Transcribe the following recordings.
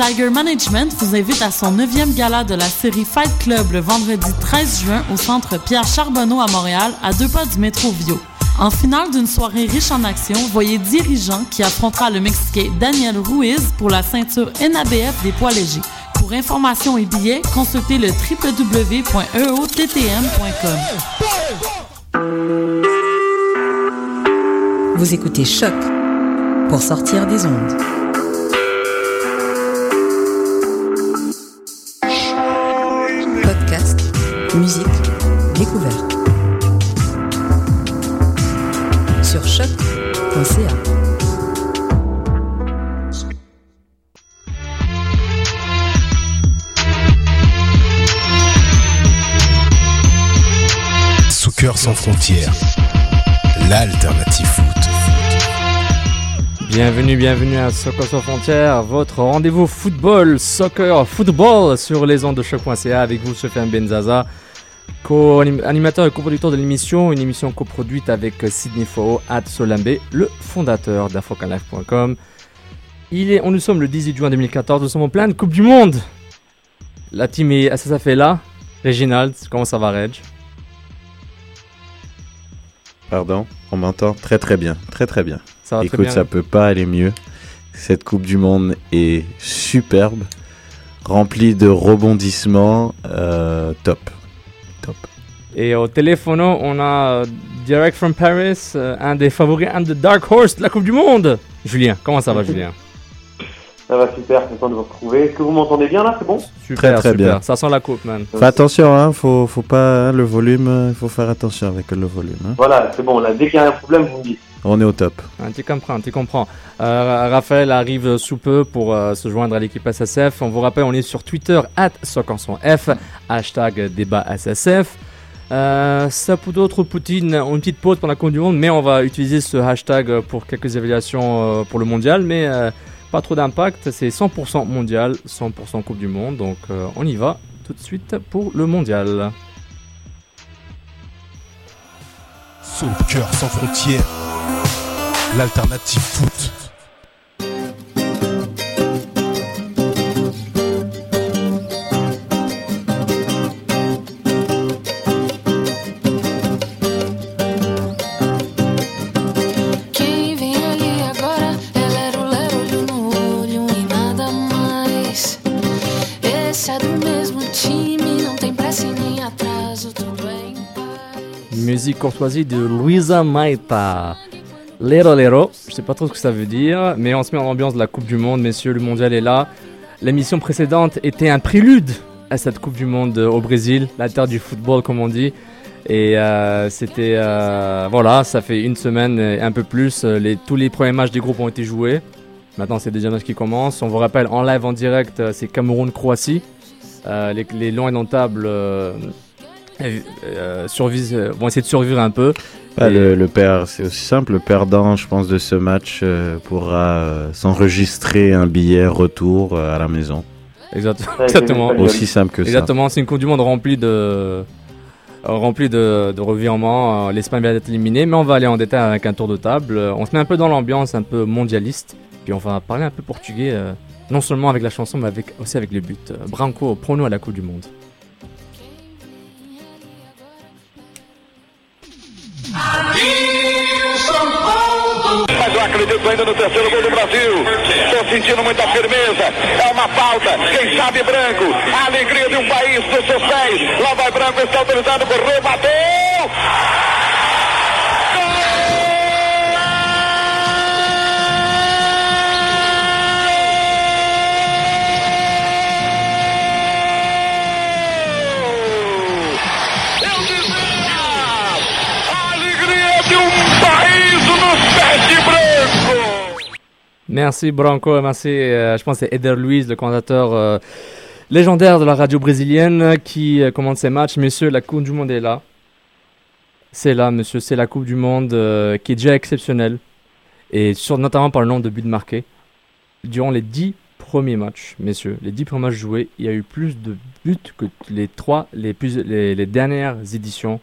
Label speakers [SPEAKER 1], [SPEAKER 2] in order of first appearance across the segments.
[SPEAKER 1] Tiger Management vous invite à son 9e gala de la série Fight Club le vendredi 13 juin au centre Pierre Charbonneau à Montréal, à deux pas du métro Vio. En finale d'une soirée riche en action, voyez Dirigeant qui affrontera le Mexicain Daniel Ruiz pour la ceinture NABF des poids légers. Pour informations et billets, consultez le www.eottm.com.
[SPEAKER 2] Vous écoutez Choc pour sortir des ondes. Musique, découverte. Sur choc.ca.
[SPEAKER 3] Soccer sans frontières, l'alternative foot.
[SPEAKER 4] Bienvenue, bienvenue à Soccer sans frontières, votre rendez-vous football, soccer, football sur les ondes de choc.ca avec vous, Sofiane Benzaza, co-animateur et coproducteur de l'émission, une émission coproduite avec Sydney Fo at Solambe, le fondateur d'AfrocanLife.com. Il est, on, nous sommes le 18 juin 2014, nous sommes en pleine Coupe du Monde. La team est, ça, ça fait là. Reginald, comment ça va, Reg?
[SPEAKER 5] Pardon, on m'entend très très bien, très très bien.
[SPEAKER 4] Ça va
[SPEAKER 5] Écoute,
[SPEAKER 4] très bien.
[SPEAKER 5] ça peut pas aller mieux. Cette Coupe du Monde est superbe, remplie de rebondissements, euh, top.
[SPEAKER 4] Et au téléphone, on a euh, direct from Paris, euh, un des favoris, un de Dark Horse de la Coupe du Monde. Julien, comment ça va, Julien?
[SPEAKER 6] Ça va super, content de vous retrouver. Est-ce que vous m'entendez bien là, c'est bon?
[SPEAKER 4] Super,
[SPEAKER 5] très
[SPEAKER 4] super.
[SPEAKER 5] bien.
[SPEAKER 4] Ça sent la coupe, man.
[SPEAKER 5] Fais attention, hein, faut, faut pas hein, le volume, il faut faire attention avec le volume. hein.
[SPEAKER 6] Voilà, c'est bon, là, dès qu'il y a un problème, vous me dites.
[SPEAKER 5] On est au top.
[SPEAKER 4] Ah, tu comprends, tu comprends. Euh, Raphaël arrive sous peu pour euh, se joindre à l'équipe SSF. On vous rappelle, on est sur Twitter, at F, hashtag débat SSF. Euh, ça pour d'autres, Poutine, une petite pause pour la Coupe du Monde, mais on va utiliser ce hashtag pour quelques évaluations euh, pour le mondial, mais euh, pas trop d'impact. C'est 100% mondial, 100% Coupe du Monde, donc euh, on y va tout de suite pour le mondial.
[SPEAKER 3] Soccer sans frontières, l'alternative foot.
[SPEAKER 4] Musique courtoisie de Luisa Maita. Lero Lero, je sais pas trop ce que ça veut dire, mais on se met en ambiance de la Coupe du Monde, messieurs, le mondial est là. L'émission précédente était un prélude à cette Coupe du Monde euh, au Brésil, la terre du football comme on dit. Et euh, c'était, euh, voilà, ça fait une semaine et un peu plus, les, tous les premiers matchs des groupes ont été joués. Maintenant c'est déjà matchs qui commencent. On vous rappelle, en live, en direct, c'est Cameroun-Croatie. Les, les longs et notables euh, euh, survivent- euh, vont essayer de survivre un peu.
[SPEAKER 5] Ah,
[SPEAKER 4] Et-
[SPEAKER 5] le, le père, c'est aussi simple. Le perdant, je pense, de ce match euh, pourra euh, s'enregistrer un billet retour euh, à la maison.
[SPEAKER 4] Exactement.
[SPEAKER 5] Aussi simple que ça.
[SPEAKER 4] Exactement, c'est une Coupe du Monde remplie de, remplie de, de revirements. L'Espagne vient d'être éliminée, mais on va aller en détail avec un tour de table. On se met un peu dans l'ambiance un peu mondialiste, puis on va parler un peu portugais, non seulement avec la chanson, mais avec, aussi avec le but. Branco, prends-nous à la Coupe du Monde.
[SPEAKER 7] Mas eu acredito ainda no terceiro gol do Brasil. Estou sentindo muita firmeza. É uma falta. Quem sabe branco. A alegria de um país dos seus pés. Lá vai branco, está autorizado, correu, bateu.
[SPEAKER 4] Merci Branco, merci. euh, je pense que c'est Eder Luiz, le commentateur euh, légendaire de la radio brésilienne, qui euh, commande ces matchs. Messieurs, la Coupe du Monde est là. C'est là, monsieur, c'est la Coupe du Monde euh, qui est déjà exceptionnelle. Et sur, notamment par le nombre de buts marqués. Durant les dix premiers matchs, messieurs, les dix premiers matchs joués, il y a eu plus de buts que les trois, les, plus, les, les dernières éditions.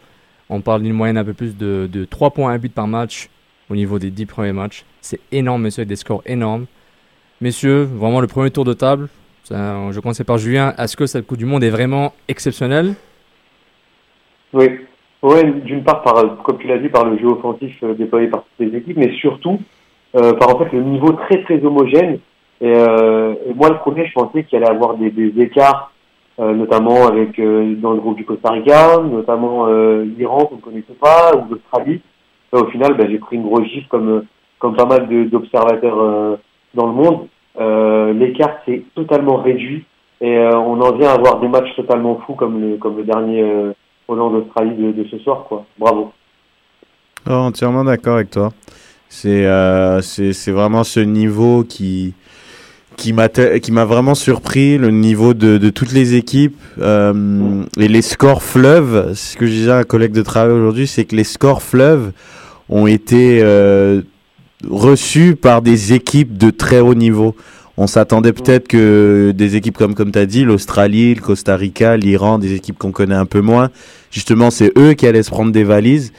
[SPEAKER 4] On parle d'une moyenne un peu plus de, de 3,1 buts par match au niveau des 10 premiers matchs. C'est énorme, monsieur, avec des scores énormes. Messieurs, vraiment le premier tour de table. Je commence par Julien. Est-ce que cette Coupe du Monde est vraiment exceptionnelle?
[SPEAKER 6] Oui. Ouais, d'une part, par, comme tu l'as dit, par le jeu offensif euh, déployé par toutes les équipes, mais surtout euh, par en fait le niveau très très homogène. Et, euh, moi, le premier, je pensais qu'il allait avoir des, écarts, notamment avec dans le groupe du Costa Rica, notamment l'Iran qu'on ne connaissait pas, ou l'Australie. Au final, ben, j'ai pris une grosse gifle comme comme pas mal d'observateurs euh, dans le monde. Euh, L'écart s'est totalement réduit et euh, on en vient à avoir des matchs totalement fous comme le comme le dernier euh, Hollande-Australie de, de ce soir. quoi. Bravo.
[SPEAKER 5] Oh, entièrement d'accord avec toi. Euh, c'est c'est vraiment ce niveau qui qui m'a qui m'a vraiment surpris le niveau de, de toutes les équipes euh, et les scores fleuves. Ce que je disais à un collègue de travail aujourd'hui, c'est que les scores fleuves ont été euh, reçus par des équipes de très haut niveau. On s'attendait peut-être que des équipes comme comme tu as dit, l'Australie, le Costa Rica, l'Iran, des équipes qu'on connaît un peu moins, justement c'est eux qui allaient se prendre des valises.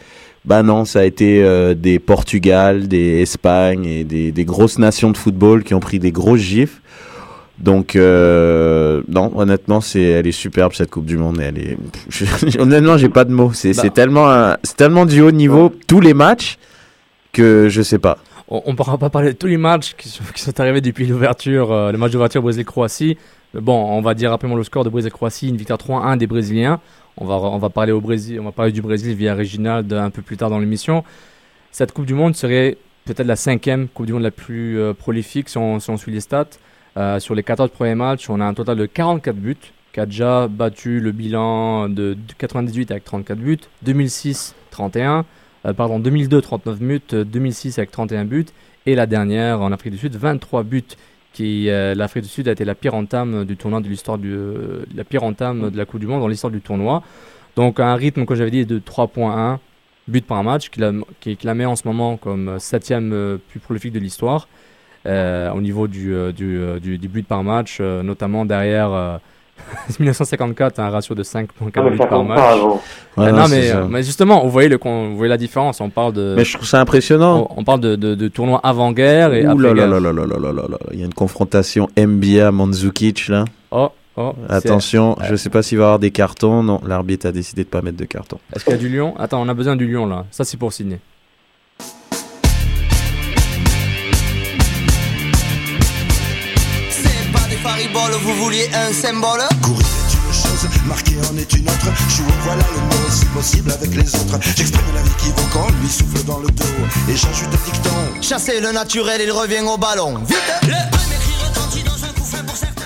[SPEAKER 5] Bah non, ça a été euh, des Portugal, des Espagne et des, des grosses nations de football qui ont pris des grosses gifs. Donc euh, non, honnêtement, c'est elle est superbe cette Coupe du Monde. Elle est je- honnêtement, j'ai pas de mots. C'est
[SPEAKER 4] Bah.
[SPEAKER 5] tellement c'est tellement du haut niveau tous les matchs que je sais pas.
[SPEAKER 4] On ne pourra pas parler de tous les matchs qui sont, qui sont arrivés depuis l'ouverture, euh, le match d'ouverture Brésil-Croatie. Bon, on va dire rapidement le score de Brésil-Croatie, une victoire 3-1 des Brésiliens. On va, on va parler du Brésil via Réginald un peu plus tard dans l'émission. Cette Coupe du Monde serait peut-être la cinquième Coupe du Monde la plus euh, prolifique si on, suit les stats. Euh, sur les 14 premiers matchs, on a un total de 44 buts, qui a déjà battu le bilan de 98 avec 34 buts, 2006 31, euh, pardon 2002 39 buts, euh, 2006 avec 31 buts et la dernière en Afrique du Sud 23 buts. Qui euh, l'Afrique du Sud a été la pire entame du tournoi de l'histoire euh, la pire entame de la Coupe du Monde dans l'histoire du tournoi. Donc un rythme comme j'avais dit de 3.1 buts par match qui la, qui, en ce moment comme septième euh, plus prolifique de l'histoire euh, au niveau du, du, du, du but par match, notamment derrière euh, 1954, un ratio de 5.4
[SPEAKER 6] Ah,
[SPEAKER 4] par match. non, mais, euh, mais justement, vous voyez, le, vous voyez la différence. On parle de,
[SPEAKER 5] Mais je trouve ça impressionnant.
[SPEAKER 4] on, on parle de, de, de tournois avant-guerre et
[SPEAKER 5] Ouh là là
[SPEAKER 4] après-guerre.
[SPEAKER 5] là là là là là là. Il y a une confrontation NBA Mandzukic là.
[SPEAKER 4] Oh, oh,
[SPEAKER 5] Attention, je sais pas s'il va y avoir des cartons. Non, l'arbitre a décidé de pas mettre de carton.
[SPEAKER 4] Est-ce qu'il y a du lion? Attends, on a besoin du lion là. Ça, c'est pour signer.
[SPEAKER 8] Fariboles, vous vouliez un symbole
[SPEAKER 9] Courir est une chose, marquer en est une autre. Jouer voilà le mot si possible avec les autres. J'exprime la vie qui vaut quand lui souffle dans le dos. Et j'ajoute un dicton.
[SPEAKER 8] Chasser le naturel, il revient au ballon. Vite Le écrit retentit dans un coup fin pour certains.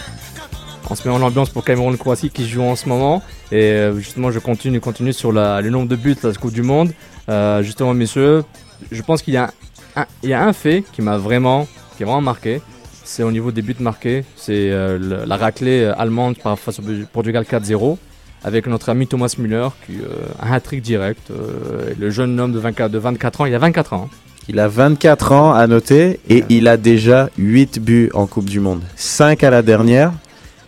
[SPEAKER 4] On se met en ambiance pour Cameroun-Croatie qui joue en ce moment. Et euh, justement, je continue, continue sur la, le nombre de buts de la Coupe du Monde. Euh, justement, messieurs, je pense qu'il y, a un- il y a un fait qui m'a vraiment, qui est vraiment marqué. C'est au niveau des buts marqués. C'est euh, la raclée euh, allemande par face au Portugal 4-0. Avec notre ami Thomas Müller, qui euh, un hat-trick direct. le jeune homme de 24, de 24 ans, il a 24 ans.
[SPEAKER 5] Il a 24 ans à noter et il a déjà 8 buts en Coupe du Monde. 5 à la dernière.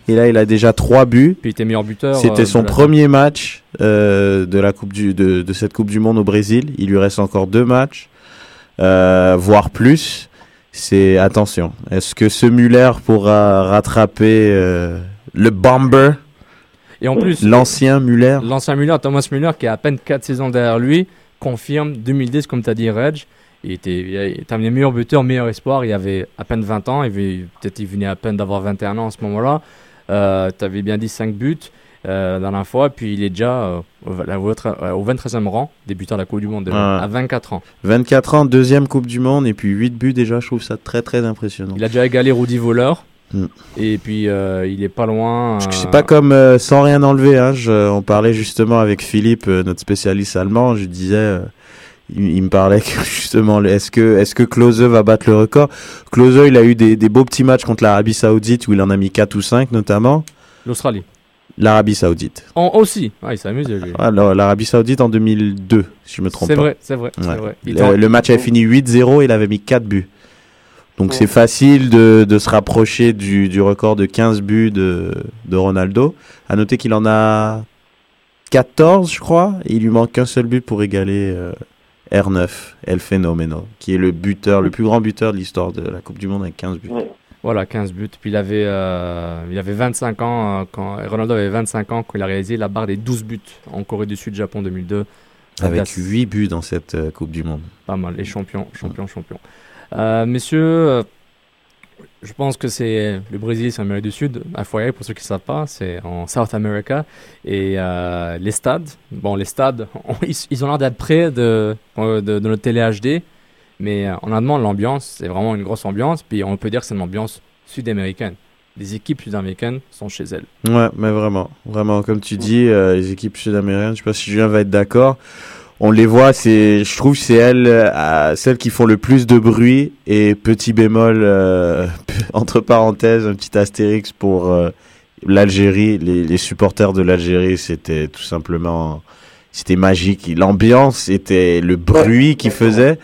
[SPEAKER 5] Et là, il a déjà 3 buts.
[SPEAKER 4] Puis il était meilleur buteur.
[SPEAKER 5] C'était son
[SPEAKER 4] la-
[SPEAKER 5] premier match euh, de, la coupe du, de, de cette Coupe du Monde au Brésil. Il lui reste encore deux matchs, euh, voire plus. C'est attention. Est-ce que ce Muller pourra rattraper euh, le Bomber,
[SPEAKER 4] Et en plus,
[SPEAKER 5] l'ancien Muller?
[SPEAKER 4] L'ancien Müller, Thomas Müller, qui a à peine 4 saisons derrière lui, confirme 2010, comme tu as dit, Reg. Il était, il terminé meilleur buteur, meilleur espoir. Il avait à peine 20 ans. Peut-être il venait à peine d'avoir 21 ans à ce moment-là. Euh, tu avais bien dit 5 buts la dernière fois. Puis il est déjà euh, au, la- au tre- euh, au 23e rang, débutant la Coupe du Monde, déjà,
[SPEAKER 5] Ouais.
[SPEAKER 4] à 24 ans.
[SPEAKER 5] 24 ans, deuxième Coupe du Monde et puis 8 buts déjà. Je trouve ça très très impressionnant.
[SPEAKER 4] Il a déjà égalé Rudy Voleur.
[SPEAKER 5] Mm.
[SPEAKER 4] Et puis euh, il est pas loin. euh,
[SPEAKER 5] C'est pas comme euh, sans rien enlever. Hein. Je- on parlait justement avec Philippe, euh, notre spécialiste allemand. Je disais, euh, il, il me parlait que justement, est-ce que est-ce que Klose va battre le record? Klose, il a eu des, des beaux petits matchs contre l'Arabie Saoudite où il en a mis 4 ou 5 notamment.
[SPEAKER 4] L'Australie.
[SPEAKER 5] L'Arabie Saoudite.
[SPEAKER 4] En, aussi. Ah, il s'est amusé, lui.
[SPEAKER 5] Alors, l'Arabie Saoudite en 2002, si je me trompe
[SPEAKER 4] C'est vrai, c'est vrai,
[SPEAKER 5] Ouais. Le, match avait fini 8-0, il avait mis 4 buts. Donc
[SPEAKER 6] Ouais.
[SPEAKER 5] c'est facile de, de se rapprocher du, du record de 15 buts de, de Ronaldo. À noter qu'il en a 14, je crois. Et il lui manque qu'un seul but pour égaler euh, R9, El Fenomeno, qui est le buteur, le plus grand buteur de l'histoire de la Coupe du Monde avec 15 buts.
[SPEAKER 6] Ouais.
[SPEAKER 4] Voilà, 15 buts. Puis il avait, euh, il avait 25 ans, euh, quand Ronaldo avait 25 ans quand il a réalisé la barre des 12 buts en Corée du Sud, Japon 2002.
[SPEAKER 5] Avec
[SPEAKER 4] Adidas.
[SPEAKER 5] 8 buts dans cette euh, Coupe du Monde.
[SPEAKER 4] Pas mal, les champions, champions, champions. Messieurs, je pense que c'est le Brésil, c'est l'Amérique du Sud. FYI, pour ceux qui ne savent pas, c'est en South America. Et les stades, bon, les stades, on- ils, ils ont l'air d'être près de, de, de notre télé HD. Mais euh, en allemand, l'ambiance, c'est vraiment une grosse ambiance. Puis on peut dire que c'est une ambiance sud-américaine. Les équipes sud-américaines sont chez elles.
[SPEAKER 5] Ouais, mais vraiment, vraiment, comme tu dis, euh, les équipes sud-américaines, je sais pas si Julien va être d'accord. On les voit, je trouve, c'est elles, euh, celles qui font le plus de bruit et petit bémol entre parenthèses, un petit astérix pour l'Algérie, les, les supporters de l'Algérie, c'était tout simplement, c'était magique. L'ambiance était le bruit qu'ils faisaient.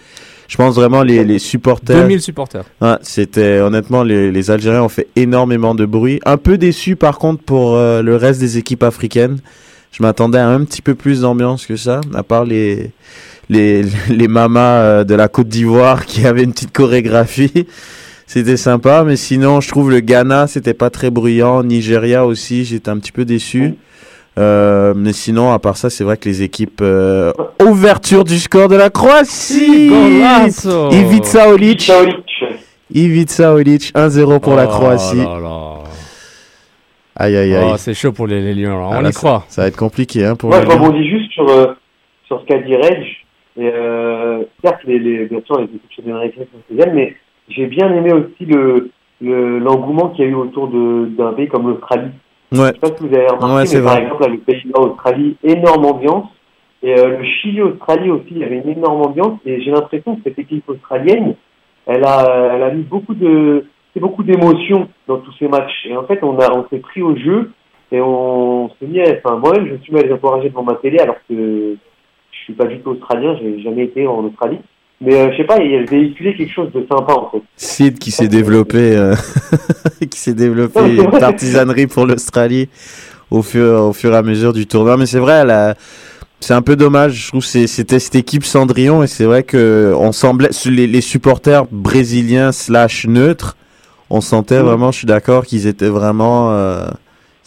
[SPEAKER 5] Je pense vraiment les, les supporters.
[SPEAKER 4] 2000 supporters.
[SPEAKER 5] Ouais, c'était honnêtement les, les Algériens ont fait énormément de bruit. Un peu déçu par contre pour euh, le reste des équipes africaines. Je m'attendais à un petit peu plus d'ambiance que ça, à part les les les mamas euh, de la Côte d'Ivoire qui avaient une petite chorégraphie. C'était sympa, mais sinon je trouve le Ghana c'était pas très bruyant. Nigeria aussi, j'étais un petit peu déçu. Euh, mais sinon, à part ça, c'est vrai que les équipes. euh, ouverture du score de la Croatie Ivica Olic
[SPEAKER 6] Saolic.
[SPEAKER 5] Ivica Olic, 1-0 pour la
[SPEAKER 4] Oh
[SPEAKER 5] Croatie.
[SPEAKER 4] là là.
[SPEAKER 5] Aïe aïe aïe.
[SPEAKER 4] Oh, c'est chaud pour les, les Lions. là.
[SPEAKER 5] Ah,
[SPEAKER 4] On
[SPEAKER 5] là,
[SPEAKER 4] y
[SPEAKER 5] ça-
[SPEAKER 4] croit.
[SPEAKER 5] Ça va être compliqué hein, pour
[SPEAKER 6] Moi,
[SPEAKER 5] les
[SPEAKER 6] je rebondis juste sur, euh, sur ce qu'a dit Reg. Et, euh, certes, les, les, bien sûr, les équipes sont spéciales, mais j'ai bien aimé aussi le le- l'engouement qu'il y a eu autour d'un pays comme l'Australie.
[SPEAKER 5] Ouais.
[SPEAKER 6] Je sais pas si vous avez remarqué,
[SPEAKER 5] Ouais,
[SPEAKER 6] mais par
[SPEAKER 5] vrai.
[SPEAKER 6] exemple, là, le Pays-Bas, Australie, énorme ambiance. Et euh, le Chili-Australie aussi, il y avait une énorme ambiance. Et j'ai l'impression que cette équipe australienne, elle a, elle a mis beaucoup de, c'est beaucoup d'émotions dans tous ces matchs. Et en fait, on a, on s'est pris au jeu et on s'est mis, à- enfin, moi-même, je me suis mis à les encourager devant ma télé alors que je suis pas du tout australien, j'ai jamais été en Australie. Mais euh, je sais pas, il véhiculé quelque chose de sympa en fait.
[SPEAKER 5] Sid qui s'est développé, euh, qui s'est développé
[SPEAKER 6] Non,
[SPEAKER 5] une pour l'Australie au fur, au fur et à mesure du tournoi. Mais c'est vrai, elle a- c'est un peu dommage. Je trouve c'était cette équipe Cendrillon et c'est vrai que on semblait les, les supporters brésiliens slash neutres, on sentait
[SPEAKER 6] Mm.
[SPEAKER 5] vraiment, je suis d'accord, qu'ils étaient vraiment, euh,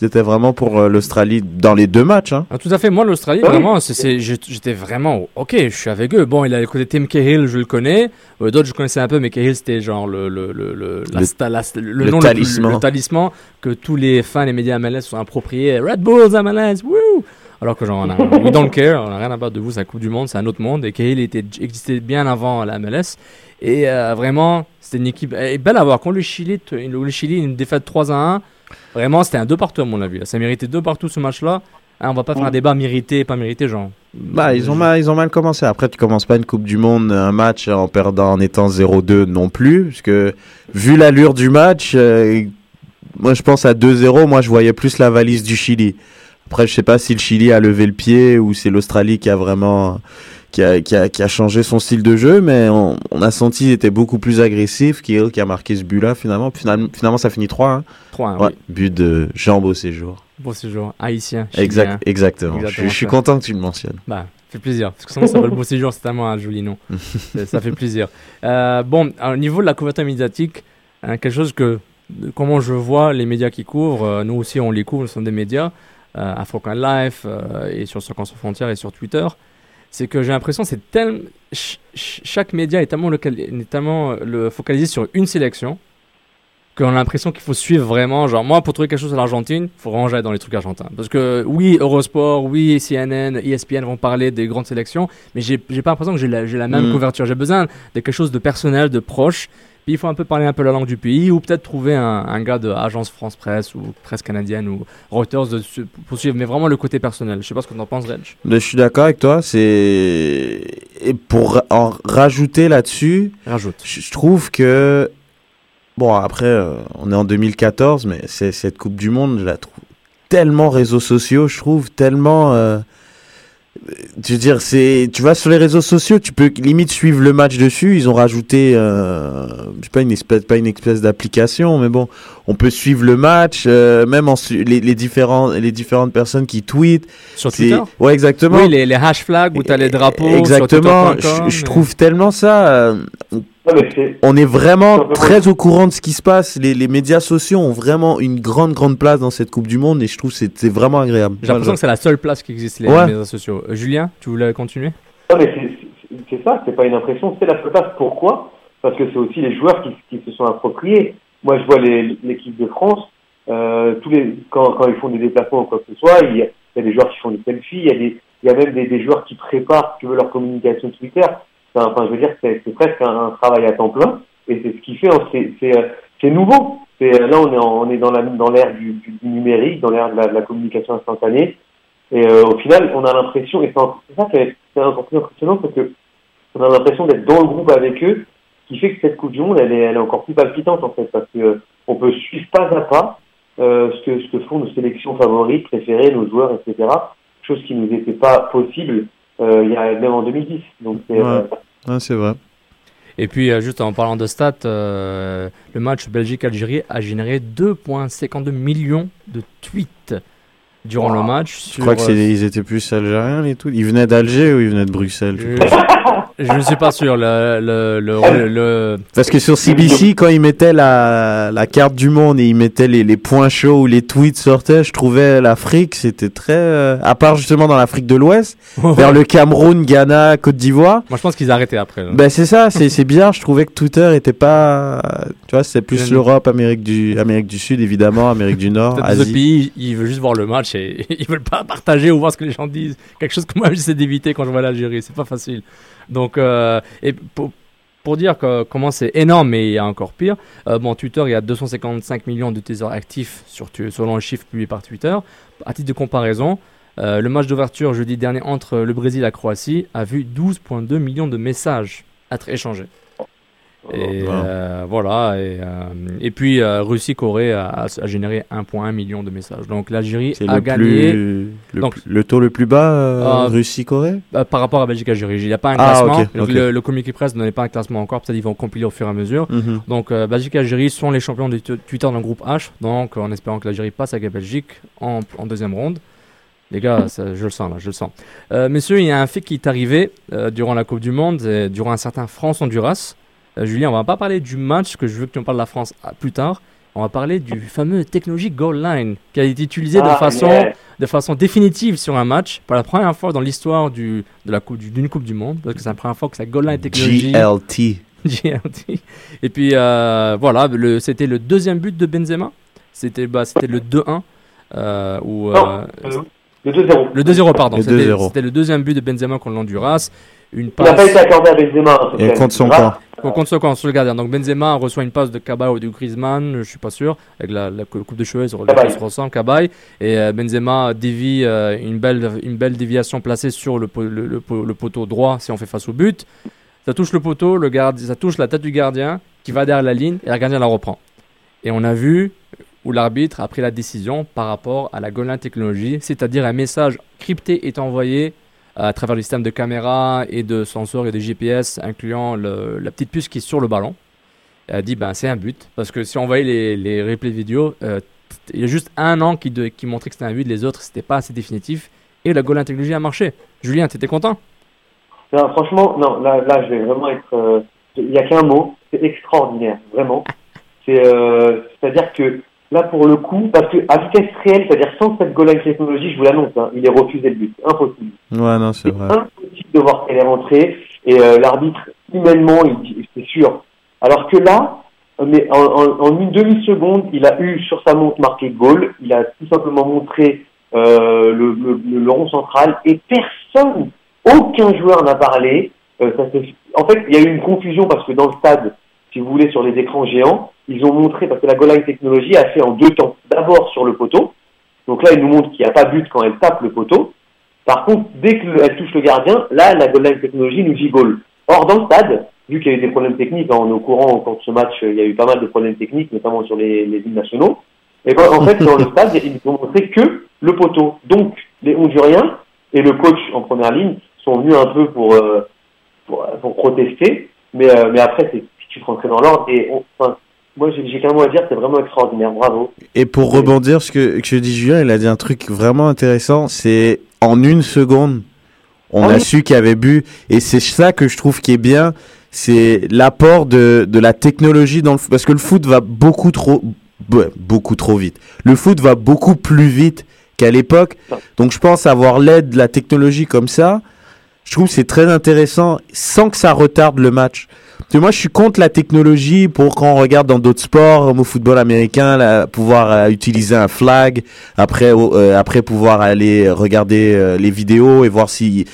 [SPEAKER 5] ils étaient vraiment pour euh, l'Australie dans les deux matchs. Hein.
[SPEAKER 4] Ah, tout à fait. Moi, l'Australie,
[SPEAKER 6] oui.
[SPEAKER 4] vraiment, c'est- j'étais vraiment ok. Je suis avec eux. Bon, il a le côté Tim Cahill, je le connais. Euh, D'autres, je connaissais un peu, mais Cahill, c'était genre le le le le, la
[SPEAKER 5] Le-
[SPEAKER 4] sta- la- le
[SPEAKER 5] le
[SPEAKER 4] nom le plus-
[SPEAKER 5] talisman.
[SPEAKER 4] le talisman que tous les fans et médias MLS sont appropriés. Red Bulls MLS, wouh! Alors que genre, on a, we don't care, on a rien à battre de vous, c'est la Coupe du Monde, c'est un autre monde. Et Cahill était, existait bien avant la MLS. Et euh, vraiment, c'était une équipe et belle à voir. Quand le Chili, le Chili, une défaite 3 à 1, vraiment, c'était un 2 partout à mon avis. Ça méritait 2 partout ce match-là. Hein, on va pas faire un débat mérité, pas mérité, genre.
[SPEAKER 5] Bah, ils ont mal, ils ont mal commencé. Après, tu commences pas une Coupe du Monde, un match en perdant, en étant 0-2 non plus, parce que vu l'allure du match, euh, moi je pense à 2-0. Moi, je voyais plus la valise du Chili. Après, je sais pas si le Chili a levé le pied ou c'est l'Australie qui a vraiment, qui a, qui a, qui a changé son style de jeu, mais on, on a senti qu'il était beaucoup plus agressif. Kiel qui a marqué ce but-là, finalement. Finalement, finalement, ça finit 3 hein.
[SPEAKER 4] 3
[SPEAKER 5] Ouais,
[SPEAKER 4] oui.
[SPEAKER 5] but de Jean Beau Séjour.
[SPEAKER 4] Beau séjour. Haïtien.
[SPEAKER 5] Exact,
[SPEAKER 4] chilien.
[SPEAKER 5] exactement.
[SPEAKER 4] Exactement
[SPEAKER 5] je, je suis content que tu le mentionnes.
[SPEAKER 4] Bah, ça fait plaisir. Parce que sinon, ça s'appelle Beau Séjour, c'est tellement un joli nom. ça, fait plaisir. Euh, bon, au niveau de la couverture médiatique, hein, quelque chose que, comment je vois les médias qui couvrent, euh, nous aussi on les couvre, nous sommes des médias, euh, African Life euh, et sur Sans Frontières et sur Twitter, c'est que j'ai l'impression que c'est tellement. ch- ch- chaque média est tellement, local- est tellement euh, le, focalisé sur une sélection qu'on a l'impression qu'il faut suivre vraiment. Genre, moi, pour trouver quelque chose à l'Argentine, il faut ranger dans les trucs argentins. Parce que oui, Eurosport, oui, CNN, ESPN vont parler des grandes sélections, mais j'ai pas l'impression que j'ai la, j'ai la même
[SPEAKER 5] Mm.
[SPEAKER 4] couverture. J'ai besoin de quelque chose de personnel, de proche. Puis il faut un peu parler un peu la langue du pays, ou peut-être trouver un, un gars de Agence France Presse ou Presse Canadienne ou Reuters de, pour suivre, mais vraiment le côté personnel. Je sais pas ce que t'en penses, Reg.
[SPEAKER 5] Je suis d'accord avec toi. C'est pour en rajouter là-dessus,
[SPEAKER 4] Rajoute.
[SPEAKER 5] je je trouve que bon après euh, on est en 2014, mais c'est cette Coupe du Monde, je la trouve tellement réseaux sociaux, je trouve tellement. euh, tu veux dire, c'est, tu vas sur les réseaux sociaux, tu peux limite suivre le match dessus. Ils ont rajouté, euh, je sais pas une espèce, pas une espèce d'application, mais bon, on peut suivre le match, euh, même en les, les différents, les différentes personnes qui tweetent.
[SPEAKER 4] Sur Twitter?
[SPEAKER 5] Ouais, exactement.
[SPEAKER 4] Oui, les, les hash flags où t'as les drapeaux.
[SPEAKER 5] Exactement.
[SPEAKER 4] Sur
[SPEAKER 5] Je, trouve tellement ça. euh, on est vraiment très au courant de ce qui se passe. Les, les médias sociaux ont vraiment une grande, grande place dans cette Coupe du Monde et je trouve que c'est vraiment agréable.
[SPEAKER 4] J'ai l'impression que c'est la seule place qui existe, les
[SPEAKER 5] Ouais.
[SPEAKER 4] médias sociaux. Euh, Julien, tu voulais continuer?
[SPEAKER 6] Non, mais c'est- ça, c'est pas une impression, c'est la seule place. Pourquoi? Parce que c'est aussi les joueurs qui, qui se sont appropriés. Moi, je vois l'équipe de France, euh, tous les, quand, quand ils font des déplacements ou quoi que ce soit, il y a, il y a des joueurs qui font des selfies, il y a, des, il y a même des, des joueurs qui préparent, si tu veux, leur communication Twitter. C'est Enfin, je veux dire, c'est c'est presque un, travail à temps plein, et c'est ce qui fait, c'est- c'est euh, c'est nouveau. C'est euh, là, on est, on est dans la dans l'ère du, du numérique, dans l'ère de la, de la communication instantanée. Et euh, au final, on a l'impression, et c'est c'est ça qui est c'est encore plus impressionnant, parce que on a l'impression d'être dans le groupe avec eux, ce qui fait que cette Coupe du Monde, elle est, elle est encore plus palpitante en fait, parce que euh, on peut suivre pas à pas euh, ce que ce que font nos sélections favorites, préférées, nos joueurs, etc. Chose qui nous était pas possible il y a même en 2010. Donc c'est euh,
[SPEAKER 5] Ouais, c'est vrai.
[SPEAKER 4] Et puis, euh, juste en parlant de stats, euh, le match Belgique-Algérie a généré 2,52 millions de tweets durant le match.
[SPEAKER 5] Je crois que c'est ils étaient plus algériens les tout. Ils venaient d'Alger ou ils venaient de Bruxelles tu
[SPEAKER 4] Je- ne suis pas sûr. Le, le, le, le-
[SPEAKER 5] Parce que sur CBC, quand ils mettaient la, la carte du monde et ils mettaient les, les points chauds où les tweets sortaient, je trouvais l'Afrique, c'était très... euh, à part justement dans l'Afrique de l'Ouest, vers le Cameroun, Ghana, Côte d'Ivoire.
[SPEAKER 4] Moi, je pense qu'ils arrêtaient après.
[SPEAKER 5] Ben c'est ça, c'est c'est bizarre, je trouvais que Twitter était pas... Tu vois, c'est plus l'Europe, Amérique du, Amérique du Sud, évidemment, Amérique du Nord, Asie.
[SPEAKER 4] pays, ils veulent juste voir le match et ils veulent pas partager ou voir ce que les gens disent. Quelque chose que moi j'essaie d'éviter quand je vois l'Algérie, c'est pas facile. Donc, euh, pour, dire que, comment c'est énorme, mais il y a encore pire, euh, bon, Twitter, il y a 255 millions d'utilisateurs actifs sur, selon le chiffre publié par Twitter. À titre de comparaison, euh, le match d'ouverture jeudi dernier entre le Brésil et la Croatie a vu 12,2 millions de messages être échangés. Et euh, voilà, et, euh, et puis euh, Russie-Corée a, a- généré 1,1 million de messages. Donc l'Algérie a
[SPEAKER 5] le,
[SPEAKER 4] gagné
[SPEAKER 5] plus, le,
[SPEAKER 4] Donc-
[SPEAKER 5] le taux le plus bas, Russie-Corée?
[SPEAKER 4] par rapport à Belgique-Algérie. Il n'y a pas un
[SPEAKER 5] Ah,
[SPEAKER 4] classement. Le, le communiqué presse ne donnait pas un classement encore, peut-être ils vont compiler au fur et à mesure.
[SPEAKER 5] Mhm.
[SPEAKER 4] Donc Belgique-Algérie sont les champions de Twitter dans le groupe H, donc en espérant que l'Algérie passe avec la Belgique en, en deuxième ronde. Les gars, ça, je le sens là, je le sens. Messieurs, il y a un fait qui est arrivé durant la Coupe du Monde, durant un certain France-Honduras. Euh, Julien, on va pas parler du match, que je veux que tu en parles de la France ah, plus tard. On va parler du fameux technologie Goal Line qui a été utilisé de
[SPEAKER 6] Ah,
[SPEAKER 4] façon
[SPEAKER 6] yeah.
[SPEAKER 4] de façon définitive sur un match pour la première fois dans l'histoire du, de la coupe, du- d'une Coupe du Monde, parce que c'est la première fois que ça Goal Line technologie.
[SPEAKER 5] GLT.
[SPEAKER 4] GLT. Et puis euh, voilà, le, c'était le deuxième but de Benzema. C'était bah, c'était le 2-1. Euh, où, euh,
[SPEAKER 6] le 2-0.
[SPEAKER 4] le 2-0, pardon.
[SPEAKER 5] Le
[SPEAKER 4] C'était
[SPEAKER 5] 2-0.
[SPEAKER 4] c'était le deuxième but de Benzema contre l'Honduras. Une
[SPEAKER 6] Il n'a pas été
[SPEAKER 4] passe
[SPEAKER 6] accordé à Benzema.
[SPEAKER 5] Et contre son camp.
[SPEAKER 4] au contre ce camp, sur le gardien. Donc Benzema reçoit une passe de Cabal ou de Griezmann, je suis pas sûr, avec la, la cou- coupe de cheveux, sur
[SPEAKER 6] Cabaye.
[SPEAKER 4] se ressemble, Cabal. Et euh, Benzema dévie euh, une, belle, une belle déviation placée sur le, po- le, le po- le poteau droit si on fait face au but. Ça touche le poteau, le gardien, ça touche la tête du gardien qui va derrière la ligne et le gardien la reprend. Et on a vu où l'arbitre a pris la décision par rapport à la goal line technologie, c'est-à-dire un message crypté est envoyé à travers le système de caméra et de sensors et de GPS, incluant la petite puce qui est sur le ballon. Elle a dit ben c'est un but parce que si on voyait les, les replays vidéo, euh, il y a juste un an qui, qui montrait que c'était un but, les autres c'était pas assez définitif et la goal technologie a marché. Julien, t'étais content?
[SPEAKER 6] Franchement, non, là, là, je vais vraiment être. euh, Il n'y a qu'un mot, c'est extraordinaire, vraiment. C'est, euh, c'est-à-dire que là, pour le coup, parce que à vitesse réelle, c'est-à-dire sans cette goal line technologie, je vous l'annonce, hein, il est refusé le but, impossible.
[SPEAKER 5] Ouais, non, c'est vrai.
[SPEAKER 6] impossible de voir qu'elle est rentrée. Et euh, l'arbitre humainement il dit c'est sûr. Alors que là mais en, en- en une demi seconde il a eu sur sa montre marqué goal. Il a tout simplement montré euh, le, le, le- le rond central. Et personne aucun joueur n'a parlé. Euh, ça en fait il y a eu une confusion parce que dans le stade si vous voulez sur les écrans géants ils ont montré parce que la goal line technologie a fait en deux temps d'abord sur le poteau donc là il nous montre qu'il n'y a pas but quand elle tape le poteau par contre, dès qu'elle touche le gardien, là, la goal line technologie nous goal. Or, dans le stade, vu qu'il y a eu des problèmes techniques, hein, on est au courant, quand ce match, euh, il y a eu pas mal de problèmes techniques, notamment sur les, les lignes nationaux, et ben, en fait, dans le stade, ils nous ont montré que le poteau. Donc, les Honduriens et le coach en première ligne sont venus un peu pour, euh, pour, pour protester, mais, euh, mais après, c'est tu rentrais dans l'ordre, et on- enfin, moi, j'ai qu'un mot à dire, c'est vraiment extraordinaire, bravo.
[SPEAKER 5] Et pour rebondir ce que, que dit Julien, il a dit un truc vraiment intéressant, c'est en une seconde, on
[SPEAKER 6] Ah
[SPEAKER 5] a
[SPEAKER 6] oui.
[SPEAKER 5] su qu'il y avait bu, et c'est ça que je trouve qui est bien, c'est l'apport de, de la technologie dans le foot. Parce que le foot va beaucoup trop, ouais, beaucoup trop vite. Le foot va beaucoup plus vite qu'à l'époque. Donc je pense avoir l'aide de la technologie comme ça, je trouve c'est très intéressant sans que ça retarde le match. Moi, je suis contre la technologie pour quand on regarde dans d'autres sports, comme au football américain, pouvoir euh, utiliser un flag, après, euh, après pouvoir aller regarder euh, les vidéos et voir si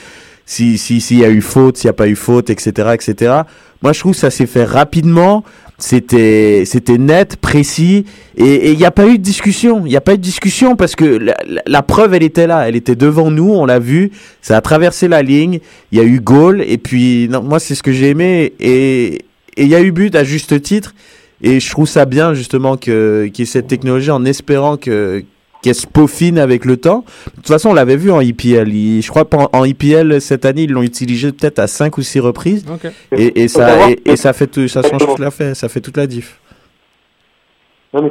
[SPEAKER 5] si si s'il y a eu faute, s'il n'y a pas eu faute, etc., etc. Moi, je trouve que ça s'est fait rapidement. C'était c'était net, précis, et il n'y a pas eu de discussion. Il n'y a pas eu de discussion parce que la, preuve, elle était là, elle était devant nous, on l'a vu. Ça a traversé la ligne. Il y a eu goal, et puis moi, c'est ce que j'ai aimé, et et il y a eu but à juste titre. Et je trouve ça bien justement que qu'il y ait cette technologie en espérant que qu'elle se peaufine avec le temps. De toute façon, on l'avait vu en IPL. Il- je crois qu'en en IPL cette année, ils l'ont utilisé peut-être à cinq ou six reprises.
[SPEAKER 4] Ok.
[SPEAKER 5] Et, ça et,
[SPEAKER 6] que-
[SPEAKER 5] et ça fait tout, ça change toute la fait, ça fait toute la diff.
[SPEAKER 6] Non, mais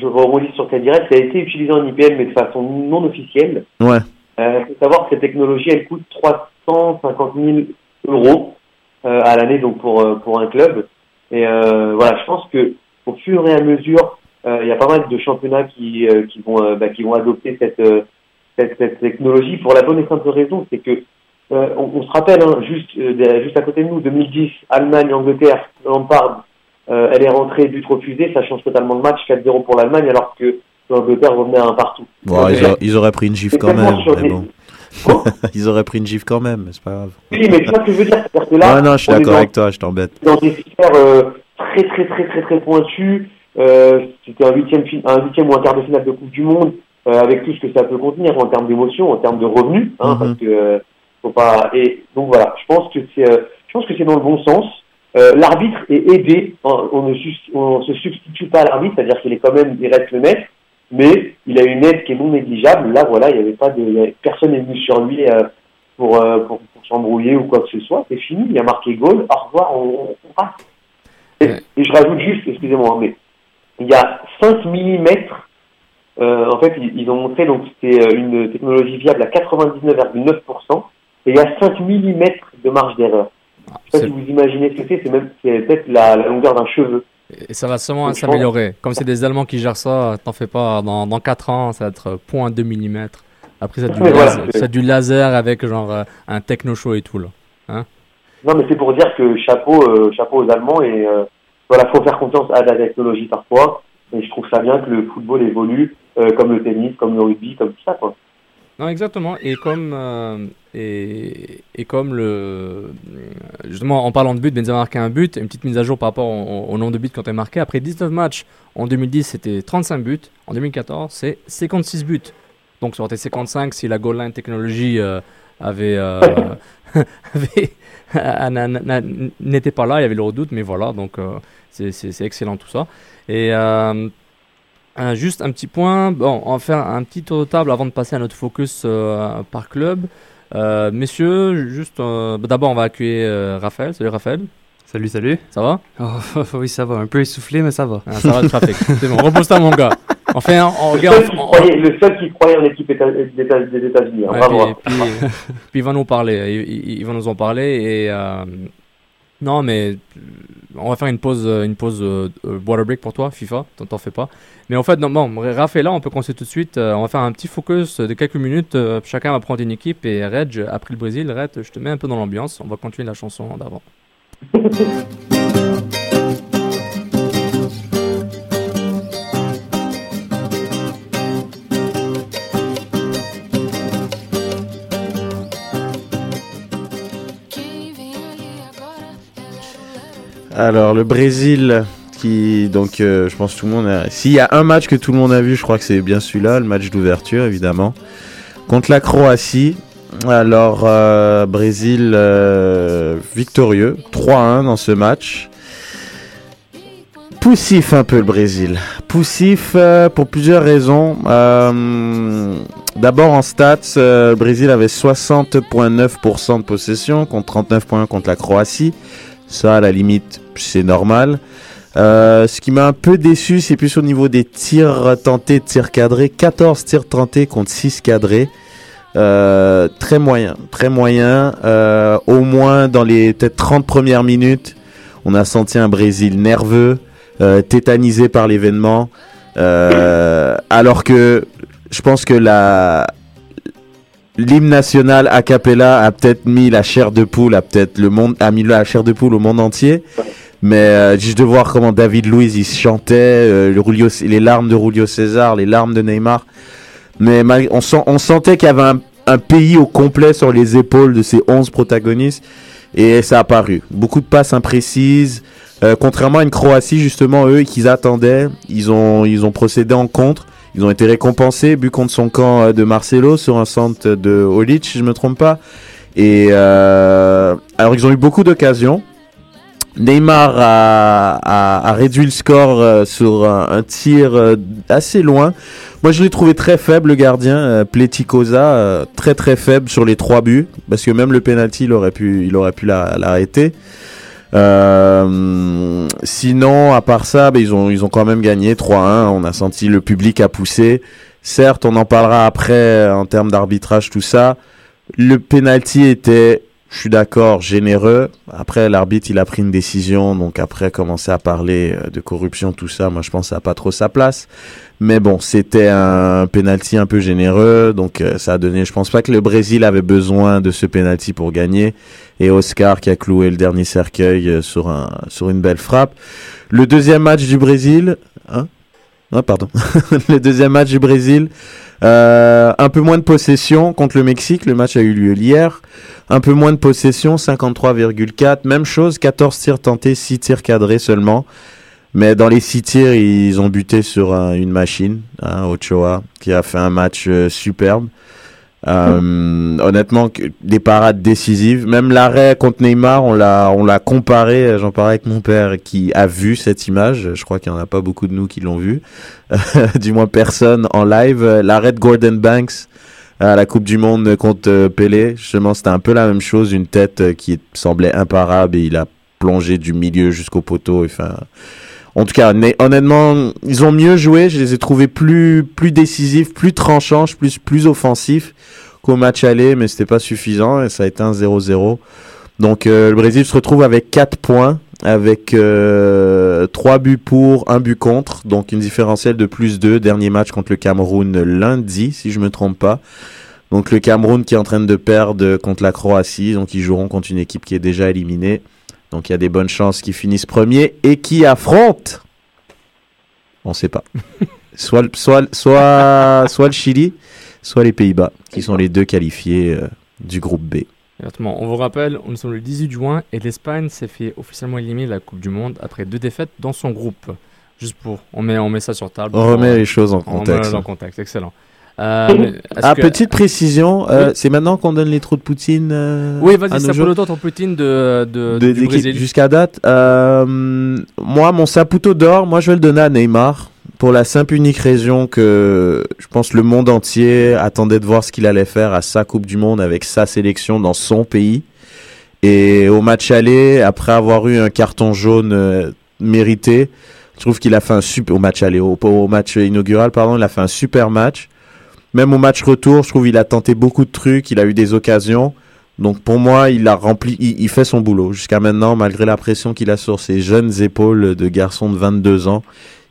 [SPEAKER 6] je rebondis sur ta direct, ça a été utilisé en IPL, mais de façon non officielle.
[SPEAKER 5] Ouais.
[SPEAKER 6] Euh, faut savoir que cette technologie, elle coûte 350 000 euros euh, à l'année, donc pour euh, pour un club. Et euh, voilà, je pense que au fur et à mesure, il y a pas mal de championnats qui euh, qui vont euh, bah, qui vont adopter cette, euh, cette cette technologie pour la bonne et simple raison, c'est que euh, on, on se rappelle hein, juste euh, juste à côté de nous, 2010, Allemagne, Angleterre, Lampard, euh, elle est rentrée but refusé, ça change totalement le match, 4-0 pour l'Allemagne, alors que l'Angleterre revenait à un partout.
[SPEAKER 5] Bon, ils, auraient- ils auraient pris une gifle quand même. mais bon. ils auraient pris une gifle quand même, mais c'est pas grave.
[SPEAKER 6] Oui, mais tu vois ce que je veux dire, c'est-à-dire que là,
[SPEAKER 5] Ouais, non, je suis d'accord avec toi, je t'embête.
[SPEAKER 6] dans des sphères euh, très très très très très pointues. Euh, C'était un huitième, un huitième ou un quart de finale de Coupe du Monde, euh, avec tout ce que ça peut contenir en termes d'émotion, en termes de revenus, hein,
[SPEAKER 5] Mhm.
[SPEAKER 6] parce que euh, faut pas. Et donc voilà, je pense que c'est, euh, je pense que c'est dans le bon sens. Euh, l'arbitre est aidé, hein, on ne on se substitue pas à l'arbitre, c'est-à-dire qu'il est quand même, il reste le maître, mais il a une aide qui est non négligeable. Là, voilà, il y avait pas de, avait- personne n'est venu sur lui euh, pour, euh, pour, pour s'embrouiller ou quoi que ce soit. C'est fini, il a marqué goal. Au revoir, on, on passe. Et, et je rajoute juste, excusez-moi, mais il y a 5 mm. Euh, en fait, ils, ils ont montré donc c'est euh, une technologie viable à 99,9%, et il y a 5 mm de marge d'erreur. Je sais pas si vous imaginez ce que c'est, c'est même peut-être la, la longueur d'un cheveu.
[SPEAKER 4] Et ça va
[SPEAKER 6] je
[SPEAKER 4] s'améliorer. Comme c'est des Allemands qui gèrent ça, t'en fais pas. Dans, dans 4 ans, ça va être 0.2 mm. Après, ça a du,
[SPEAKER 6] voilà,
[SPEAKER 4] laser,
[SPEAKER 6] c'est-
[SPEAKER 4] ça a du laser avec genre euh, un techno show et tout là. Hein
[SPEAKER 6] Non, mais c'est pour dire que chapeau, euh, chapeau aux Allemands et euh, voilà, faut faire confiance à la technologie parfois. Et je trouve ça bien que le football évolue euh, comme le tennis, comme le rugby, comme tout ça quoi.
[SPEAKER 4] Non, exactement. Et comme, euh, et, et comme le. Justement, en parlant de but, Benzema a marqué un but. Une petite mise à jour par rapport au, nombre de buts quand il marqué. Après 19 matchs, en 2010, c'était 35 buts. En 2014, c'est 56 buts. Donc, ça aurait été 55 si la goal line technologie euh, avait. n'était pas là, il y avait le redoute, mais voilà, donc euh, c'est excellent tout ça. Et euh, juste un petit point, bon, on va faire un petit tour de table avant de passer à notre focus euh, par club. Messieurs, juste bah, d'abord on va accueillir Raphaël. Salut Raphaël.
[SPEAKER 10] Salut, salut.
[SPEAKER 4] Ça va?
[SPEAKER 10] Oh, oui, ça va. Un peu essoufflé, mais ça va.
[SPEAKER 4] Ah, Ça va le trafic. C'est bon, repose-toi mon gars. Enfin, on
[SPEAKER 6] Le
[SPEAKER 4] regarde.
[SPEAKER 6] seul, qui croyait, le seul qui croyait en équipe éta- des États- des États-Unis. hein,
[SPEAKER 4] Ouais, puis, puis- puis il va nous parler, il, il- il va nous en parler et euh, non mais euh, on va faire une pause, euh, une pause euh, euh, water break pour toi, FIFA, t'en fais pas. Mais en fait, non, bon, Raph est là, on peut commencer tout de suite. euh, on va faire un petit focus de quelques minutes. euh, chacun va prendre une équipe et Reg, après le Brésil, Reg, je te mets un peu dans l'ambiance. On va continuer la chanson d'avant.
[SPEAKER 5] Alors le Brésil qui donc euh, je pense tout le monde a... s'il y a un match que tout le monde a vu, je crois que c'est bien celui-là, le match d'ouverture évidemment contre la Croatie. Alors euh, Brésil euh, victorieux 3-1 dans ce match. Poussif un peu le Brésil. Poussif pour plusieurs raisons. D'abord en stats, le Brésil avait 60,9% de possession contre 39,1% contre la Croatie. Ça, à la limite, c'est normal. Euh, ce qui m'a un peu déçu, c'est plus au niveau des tirs tentés, tirs cadrés. 14 tirs tentés contre 6 cadrés. Euh, très moyen, très moyen. Euh, au moins dans les peut-être 30 premières minutes, on a senti un Brésil nerveux, tétanisé par l'événement. Alors que je pense que la l'hymne national a cappella a peut-être mis la chair de poule, a peut-être le monde a mis la chair de poule au monde entier. Mais euh, juste de voir comment David Luiz il chantait, euh, les larmes de Julio César, les larmes de Neymar. Mais on, sent- on sentait qu'il y avait un, un pays au complet sur les épaules de ces 11 protagonistes. Et ça a paru. Beaucoup de passes imprécises. Euh, contrairement à une Croatie, justement, eux, qu'ils attendaient, ils ont, ils ont procédé en contre. Ils ont été récompensés, but contre son camp euh, de Marcelo sur un centre de Olic, si je me trompe pas. Et euh, alors, ils ont eu beaucoup d'occasions. Neymar a, réduit le score euh, sur un, tir euh, assez loin. Moi, je l'ai trouvé très faible, le gardien, Pleticosa, très très faible sur les trois buts, parce que même le penalty, il aurait pu, il aurait pu la- l'arrêter. Euh, sinon, à part ça, ben, ils ont, ils ont quand même gagné 3-1. On a senti le public a poussé. Certes, on en parlera après euh, en termes d'arbitrage, tout ça. Le penalty était, je suis d'accord, généreux. Après, l'arbitre, il a pris une décision. Donc après, commencer à parler euh, de corruption, tout ça, moi, je pense que ça n'a pas trop sa place. Mais bon, c'était un penalty un peu généreux. Donc euh, ça a donné, je pense pas que le Brésil avait besoin de ce penalty pour gagner. Et Oscar qui a cloué le dernier cercueil euh, sur, un, sur une belle frappe. Le deuxième match du Brésil, hein? Ah, pardon. le deuxième match du Brésil, euh, un peu moins de possession contre le Mexique. Le match a eu lieu hier. Un peu moins de possession, 53,4. Même chose, 14 tirs tentés, 6 tirs cadrés seulement. Mais dans les 6 tirs, ils ont buté sur un- une machine, hein, Ochoa, qui a fait un match euh, superbe. Euh, honnêtement, des parades décisives. Même l'arrêt contre Neymar, on l'a, on l'a comparé. J'en parlais avec mon père qui a vu cette image. Je crois qu'il n'y en a pas beaucoup de nous qui l'ont vu. du moins personne en live. L'arrêt de Gordon Banks à la Coupe du Monde contre euh, Pelé. Justement, c'était un peu la même chose. Une tête euh, qui semblait imparable et il a plongé du milieu jusqu'au poteau. Enfin, en tout cas, honnêtement, ils ont mieux joué. Je les ai trouvés plus, plus décisifs, plus tranchants, plus, plus offensifs qu'au match aller, mais c'était pas suffisant et ça a été un 0-0. Donc euh, le Brésil se retrouve avec 4 points, avec euh, 3 buts pour, 1 but contre, donc une différentielle de plus 2. Dernier match contre le Cameroun lundi, si je me trompe pas. Donc le Cameroun qui est en train de perdre contre la Croatie, donc ils joueront contre une équipe qui est déjà éliminée. Donc il y a des bonnes chances qu'ils finissent premier et qui affrontent, on sait pas, soit, le- soit, soit, soit le Chili, soit les Pays-Bas, qui sont les deux qualifiés euh, du groupe B.
[SPEAKER 4] Exactement. On vous rappelle, nous sommes le 18 juin et l'Espagne s'est fait officiellement éliminer de la Coupe du Monde après deux défaites dans son groupe. Juste pour, on met, on met ça sur table.
[SPEAKER 5] On remet les choses en
[SPEAKER 4] On remet
[SPEAKER 5] contexte.
[SPEAKER 4] en contexte, excellent. Euh, est-ce
[SPEAKER 5] Ah,
[SPEAKER 4] que-
[SPEAKER 5] petite précision, euh,
[SPEAKER 4] Oui.
[SPEAKER 5] c'est maintenant qu'on donne les trous de Poutine euh,
[SPEAKER 4] Oui, vas-y, ça peut
[SPEAKER 5] joueurs
[SPEAKER 4] le temps ton Poutine de, de,
[SPEAKER 5] de
[SPEAKER 4] Brésil.
[SPEAKER 5] jusqu'à date. Euh, moi, mon Saputo d'or, moi, je vais le donner à Neymar pour la simple unique raison que je pense le monde entier attendait de voir ce qu'il allait faire à sa Coupe du Monde avec sa sélection dans son pays. Et au match aller, après avoir eu un carton jaune euh, mérité, je trouve qu'il a fait un super au match aller, au, match inaugural, pardon, il a fait un super match. Même au match retour, je trouve qu'il a tenté beaucoup de trucs, il a eu des occasions. Donc pour moi, il a rempli, il, fait son boulot jusqu'à maintenant, malgré la pression qu'il a sur ses jeunes épaules de garçon de 22 ans.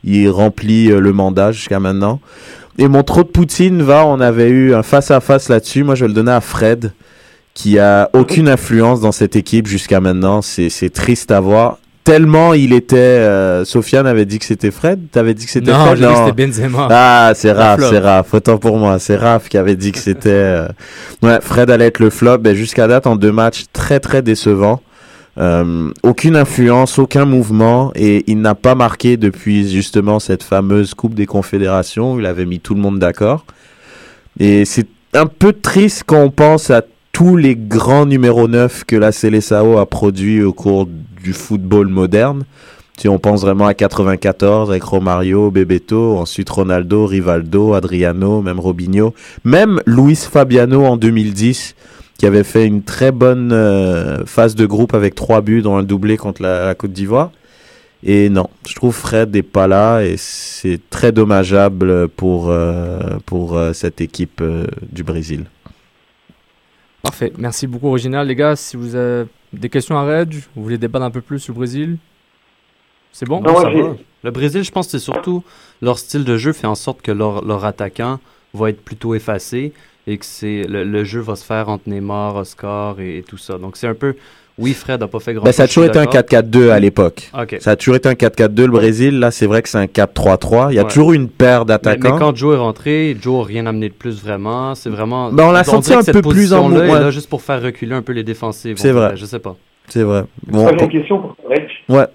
[SPEAKER 5] Il remplit euh, le mandat jusqu'à maintenant. Et mon trop de Poutine va, on avait eu un face à face là-dessus. Moi, je vais le donner à Fred, qui a aucune influence dans cette équipe jusqu'à maintenant. C'est triste à voir. Tellement il était. euh, Sofiane avait dit que c'était Fred? T'avais dit que c'était
[SPEAKER 4] Non,
[SPEAKER 5] Fred?
[SPEAKER 4] que c'était Benzema.
[SPEAKER 5] Ah, c'est Raph, c'est Raph. Autant pour moi, c'est Raph qui avait dit que c'était. euh, Ouais, Fred allait être le flop. Ben, jusqu'à date, en deux matchs, très très décevant. Euh, aucune influence, aucun mouvement, et il n'a pas marqué depuis justement cette fameuse Coupe des Confédérations. où Il avait mis tout le monde d'accord. Et c'est un peu triste quand on pense à tous les grands numéros 9 que la Seleção a produit au cours du football moderne. Si on pense vraiment à 94 avec Romario, Bebeto, ensuite Ronaldo, Rivaldo, Adriano, même Robinho, même Luis Fabiano en 2010 qui avait fait une très bonne euh, phase de groupe avec trois buts dans un doublé contre la, Côte d'Ivoire. Et non, je trouve Fred n'est pas là et c'est très dommageable pour, euh, pour euh, cette équipe du Brésil.
[SPEAKER 4] Parfait. Merci beaucoup, Original. Les gars, si vous avez des questions à Reg, vous voulez débattre un peu plus sur le Brésil C'est bon?
[SPEAKER 6] Non,
[SPEAKER 10] Ça va. Le Brésil, je pense que c'est surtout leur style de jeu fait en sorte que leur, leur attaquant va être plutôt effacé et que c'est le, le jeu va se faire entre Neymar, Oscar et, et tout ça. Donc c'est un peu. Oui, Fred n'a pas fait grand
[SPEAKER 5] Ben, ça a toujours été un 4-4-2 à l'époque. Ça a toujours été un 4-4-2 le Brésil. Là, c'est vrai que c'est un 4-3-3. Il y a
[SPEAKER 10] Ouais.
[SPEAKER 5] toujours une paire
[SPEAKER 10] Mais, mais
[SPEAKER 5] d'attaquants.
[SPEAKER 10] quand Joe est rentré, Joe n'a rien amené de plus vraiment. C'est vraiment.
[SPEAKER 5] Ben, on l'a senti un peu plus en
[SPEAKER 10] position-là
[SPEAKER 5] mou-
[SPEAKER 10] est là
[SPEAKER 5] ouais.
[SPEAKER 10] juste pour faire reculer un peu les défensifs.
[SPEAKER 5] C'est vrai.
[SPEAKER 10] Je sais pas.
[SPEAKER 5] C'est vrai. Bon,
[SPEAKER 6] j'ai
[SPEAKER 5] pour-
[SPEAKER 6] une question pour Reg.
[SPEAKER 5] Ouais.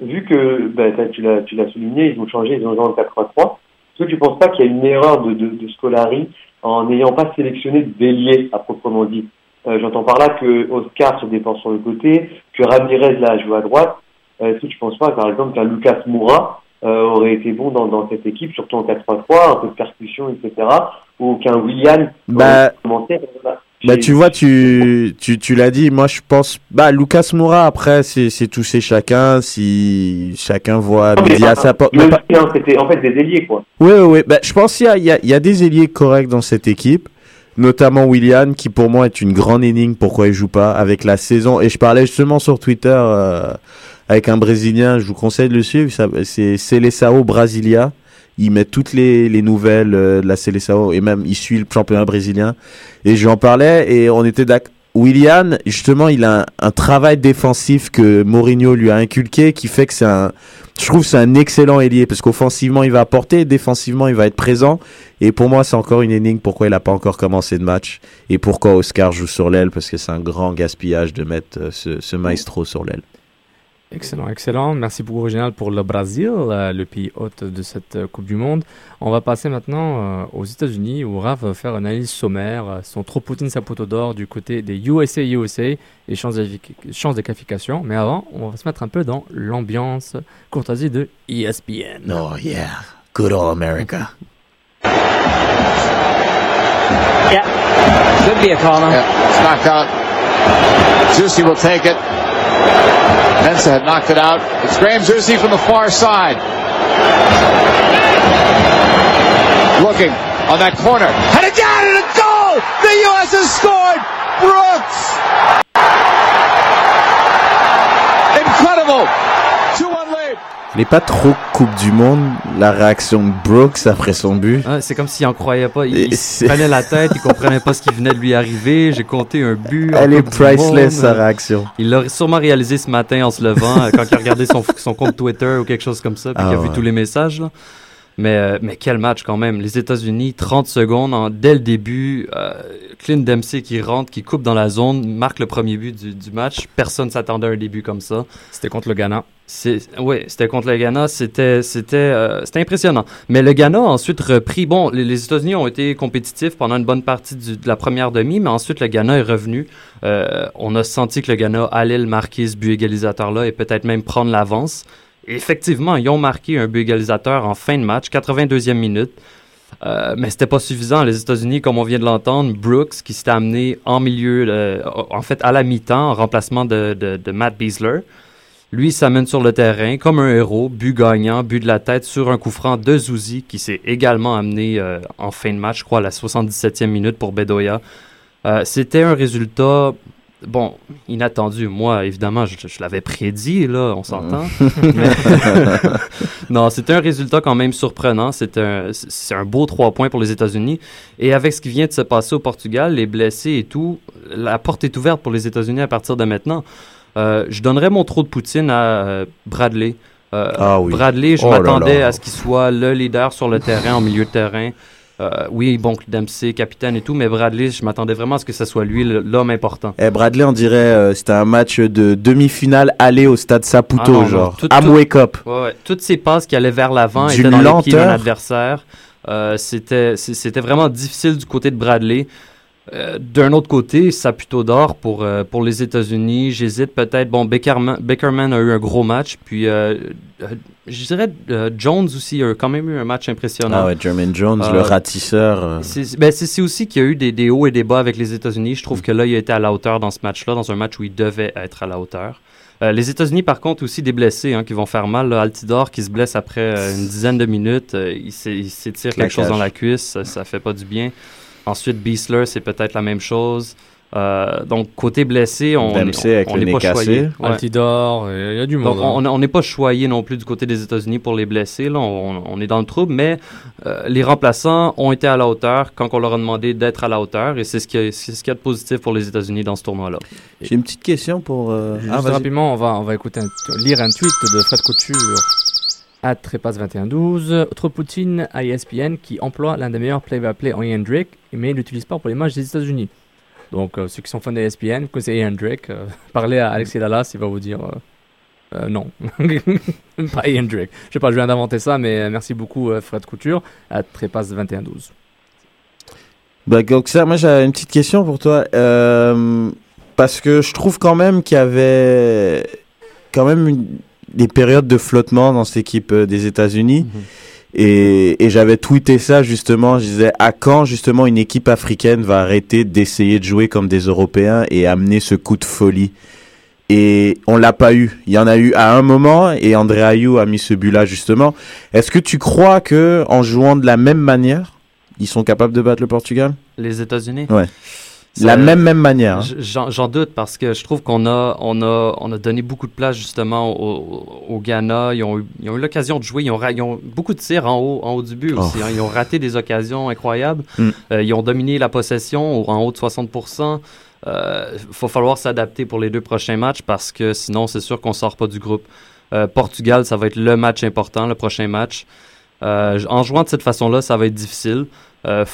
[SPEAKER 6] Vu que t'as- tu l'as tu l'as souligné, ils ont changé, ils ont joué en 4-3-3. Est-ce que tu penses pas qu'il y a une erreur de, de, de Scolari en n'ayant pas sélectionné de bélier à proprement dit? Euh, J'entends par là que Oscar se défend sur le côté, que Ramirez là joue à droite. Euh, Est-ce que tu penses pas, par exemple, qu'un Lucas Moura euh, aurait été bon dans, dans cette équipe, surtout en 4-3-3, un peu de percussion, etc. Ou qu'un William
[SPEAKER 5] Bah,
[SPEAKER 6] commencé voilà.
[SPEAKER 5] Bah tu vois, tu, tu, tu l'as dit, moi je pense, bah Lucas Moura après c'est, toucher chacun, si chacun voit
[SPEAKER 6] Non, mais
[SPEAKER 5] à sa porte. pas-
[SPEAKER 6] C'était en fait des ailiers, quoi.
[SPEAKER 5] Oui, oui, oui. Bah, je pense qu'il y a, y, a, y a des ailiers corrects dans cette équipe, notamment William, qui pour moi est une grande énigme pourquoi il joue pas avec la saison. Et je parlais justement sur Twitter euh, avec un Brésilien, je vous conseille de le suivre, c'est Seleção Brasilia. Il met toutes les, les nouvelles euh, de la Seleção et même il suit le championnat brésilien. Et j'en parlais et on était d'accord. William, justement, il a un, un travail défensif que Mourinho lui a inculqué qui fait que c'est un, je trouve c'est un excellent ailier parce qu'offensivement il va apporter, défensivement il va être présent. Et pour moi, c'est encore une énigme pourquoi il n'a pas encore commencé de match et pourquoi Oscar joue sur l'aile parce que c'est un grand gaspillage de mettre euh, ce maestro sur l'aile.
[SPEAKER 4] Excellent, excellent. Merci beaucoup, Original, pour le Brésil, euh, le pays hôte de cette euh, Coupe du Monde. On va passer maintenant euh, aux États-Unis où Raph va faire une analyse sommaire. euh, Son trop Poutine Saputo d'or du côté des USA USA et chances de, chances de qualification. Mais avant, on va se mettre un peu dans l'ambiance courtoisie de ESPN.
[SPEAKER 5] Oh yeah, good old America.
[SPEAKER 11] Yeah. Could be a corner.
[SPEAKER 12] Yeah, it's knocked out. Zusi will take it. Mensa had knocked it out. It's Graham Zusi from the far side. Looking on that corner. Headed down and a goal! The U.S. has scored! Brooks! Incredible! 2-1 lead.
[SPEAKER 5] Il n'est pas trop Coupe du Monde, la réaction de Brooks après son but.
[SPEAKER 10] Ah, c'est comme s'il en croyait pas. Il, il se prenait la tête, il comprenait pas ce qui venait de lui arriver. J'ai compté un but.
[SPEAKER 5] Elle est priceless, sa réaction.
[SPEAKER 10] Il l'a sûrement réalisé ce matin en se levant, euh, quand il a regardé son, son compte Twitter ou quelque chose comme ça, puis
[SPEAKER 5] Ah
[SPEAKER 10] qu'il a vu tous les messages. Là. Mais, euh, mais quel match quand même. Les États-Unis, 30 secondes, en- dès le début, euh, Clint Dempsey qui rentre, qui coupe dans la zone, marque le premier but du, du match. Personne s'attendait à un début comme ça.
[SPEAKER 4] C'était contre le Ghana.
[SPEAKER 10] Oui, c'était contre le Ghana. C'était c'était euh, c'était impressionnant. Mais le Ghana a ensuite repris. Bon, les, les États-Unis ont été compétitifs pendant une bonne partie du- de la première demi, mais ensuite le Ghana est revenu. Euh, on a senti que le Ghana allait le marquer ce but égalisateur-là et peut-être même prendre l'avance. Effectivement, ils ont marqué un but égalisateur en fin de match, 82e minute. Euh, mais c'était pas suffisant. Les États-Unis, comme on vient de l'entendre, Brooks, qui s'était amené en milieu, euh, en fait à la mi-temps, en remplacement de, Matt Beasler, lui s'amène sur le terrain comme un héros, but gagnant, but de la tête sur un coup franc de Zouzi, qui s'est également amené euh, en fin de match, je crois, à la 77e minute pour Bedoya. Euh, c'était un résultat, bon, inattendu. Moi, évidemment, je, je l'avais prédit, là, on s'entend. Mais- non, c'était un résultat quand même surprenant. C'est un, c'est un beau trois points pour les États-Unis. Et avec ce qui vient de se passer au Portugal, les blessés et tout, la porte est ouverte pour les États-Unis à partir de maintenant. Euh, je donnerais mon trou de Poutine à euh, Bradley. Euh,
[SPEAKER 5] Ah oui.
[SPEAKER 10] Bradley, je
[SPEAKER 5] Oh là
[SPEAKER 10] m'attendais
[SPEAKER 5] là.
[SPEAKER 10] à ce qu'il soit le leader sur le terrain, en milieu de terrain. Euh, oui, bon, Dempsey, capitaine et tout, mais Bradley, je m'attendais vraiment à ce que ce soit lui l'homme important.
[SPEAKER 5] Eh, Bradley, on dirait euh, c'était un match de demi-finale aller au stade Saputo,
[SPEAKER 10] Ah non,
[SPEAKER 5] genre.
[SPEAKER 10] Tout-
[SPEAKER 5] Amway Cup.
[SPEAKER 10] Ouais, ouais. Toutes ces passes qui allaient vers l'avant étaient dans les pieds d'un
[SPEAKER 5] lenteur.
[SPEAKER 10] adversaire. Euh, c'était vraiment difficile du côté de Bradley. Euh, d'un autre côté, ça plutôt d'or pour, euh, pour les États-Unis. J'hésite peut-être. Bon, Beckerman, Beckerman a eu un gros match. Puis, euh, je dirais Jones aussi a quand même eu un match impressionnant.
[SPEAKER 5] Ah ouais, Jermaine Jones, le ratisseur.
[SPEAKER 10] C'est ben, c'est- aussi qu'il y a eu des, des hauts et des bas avec les États-Unis. Je trouve
[SPEAKER 5] Mm.
[SPEAKER 10] que là, il a été à la hauteur dans ce match-là, dans un match où il devait être à la hauteur. Les États-Unis, par contre, aussi des blessés hein, qui vont faire mal. là. Altidore qui se blesse après une dizaine de minutes. il s'é- il s'étire quelque chose dans la cuisse. Ça, ça fait pas du bien. Ensuite, Beasler, c'est peut-être la même chose. Euh, donc, côté blessé, on n'est on pas
[SPEAKER 5] cassé.
[SPEAKER 10] choyé. Ouais.
[SPEAKER 4] Il y a du monde.
[SPEAKER 10] Donc,
[SPEAKER 4] hein.
[SPEAKER 10] on n'est pas choyé non plus du côté des États-Unis pour les blessés. Là, on, on est dans le trouble, mais euh, les remplaçants ont été à la hauteur quand on leur a demandé d'être à la hauteur, et c'est ce qui est- c'est ce qu'il y a de positif pour les États-Unis dans ce tournoi-là.
[SPEAKER 5] J'ai une petite question pour. euh,
[SPEAKER 4] Juste
[SPEAKER 5] ah,
[SPEAKER 4] rapidement, on va, on va écouter un- lire un tweet de Fred Couture à Trépasse2112. Autre Poutine à ESPN qui emploie l'un des meilleurs play-by-play en Ian Drake, mais il l'utilise pas pour les matchs des États-Unis. Donc, euh, ceux qui sont fans d'ESPN, que c'est Ian Drake, euh, parlez à Alexis Dallas, il va vous dire euh, euh, non. pas Ian Drake. Je sais pas, je viens d'inventer ça, mais merci beaucoup, Fred Couture à Trépasse2112.
[SPEAKER 5] Bah, Goxa, moi j'ai une petite question pour toi. Parce que je trouve quand même qu'il y avait quand même une- des périodes de flottement dans cette équipe euh, des États-Unis. Et, et j'avais tweeté ça justement. Je disais à quand justement une équipe africaine va arrêter d'essayer de jouer comme des Européens et amener ce coup de folie? Et on l'a pas eu. Il y en a eu à un moment et André Ayou a mis ce but-là justement. Est-ce que tu crois que en jouant de la même manière, ils sont capables de battre le Portugal?
[SPEAKER 10] Les États-Unis?
[SPEAKER 5] Ouais.
[SPEAKER 10] Ça-
[SPEAKER 5] La même même manière. hein.
[SPEAKER 10] J'en doute parce que je trouve qu'on a, on a, on a donné beaucoup de place justement au, au Ghana. Ils ont eu, ils ont eu l'occasion de jouer. Ils ont, ils ont beaucoup de tirs en haut, en haut du but aussi.
[SPEAKER 5] Oh.
[SPEAKER 10] hein. Ils ont raté des occasions incroyables.
[SPEAKER 5] Mm.
[SPEAKER 10] Euh, ils ont dominé la possession en haut de 60%. Il faut falloir s'adapter pour les deux prochains matchs parce que sinon, c'est sûr qu'on sort pas du groupe. Euh, Portugal, ça va être le match important, le prochain match. Euh, en jouant de cette façon-là, ça va être difficile. Euh,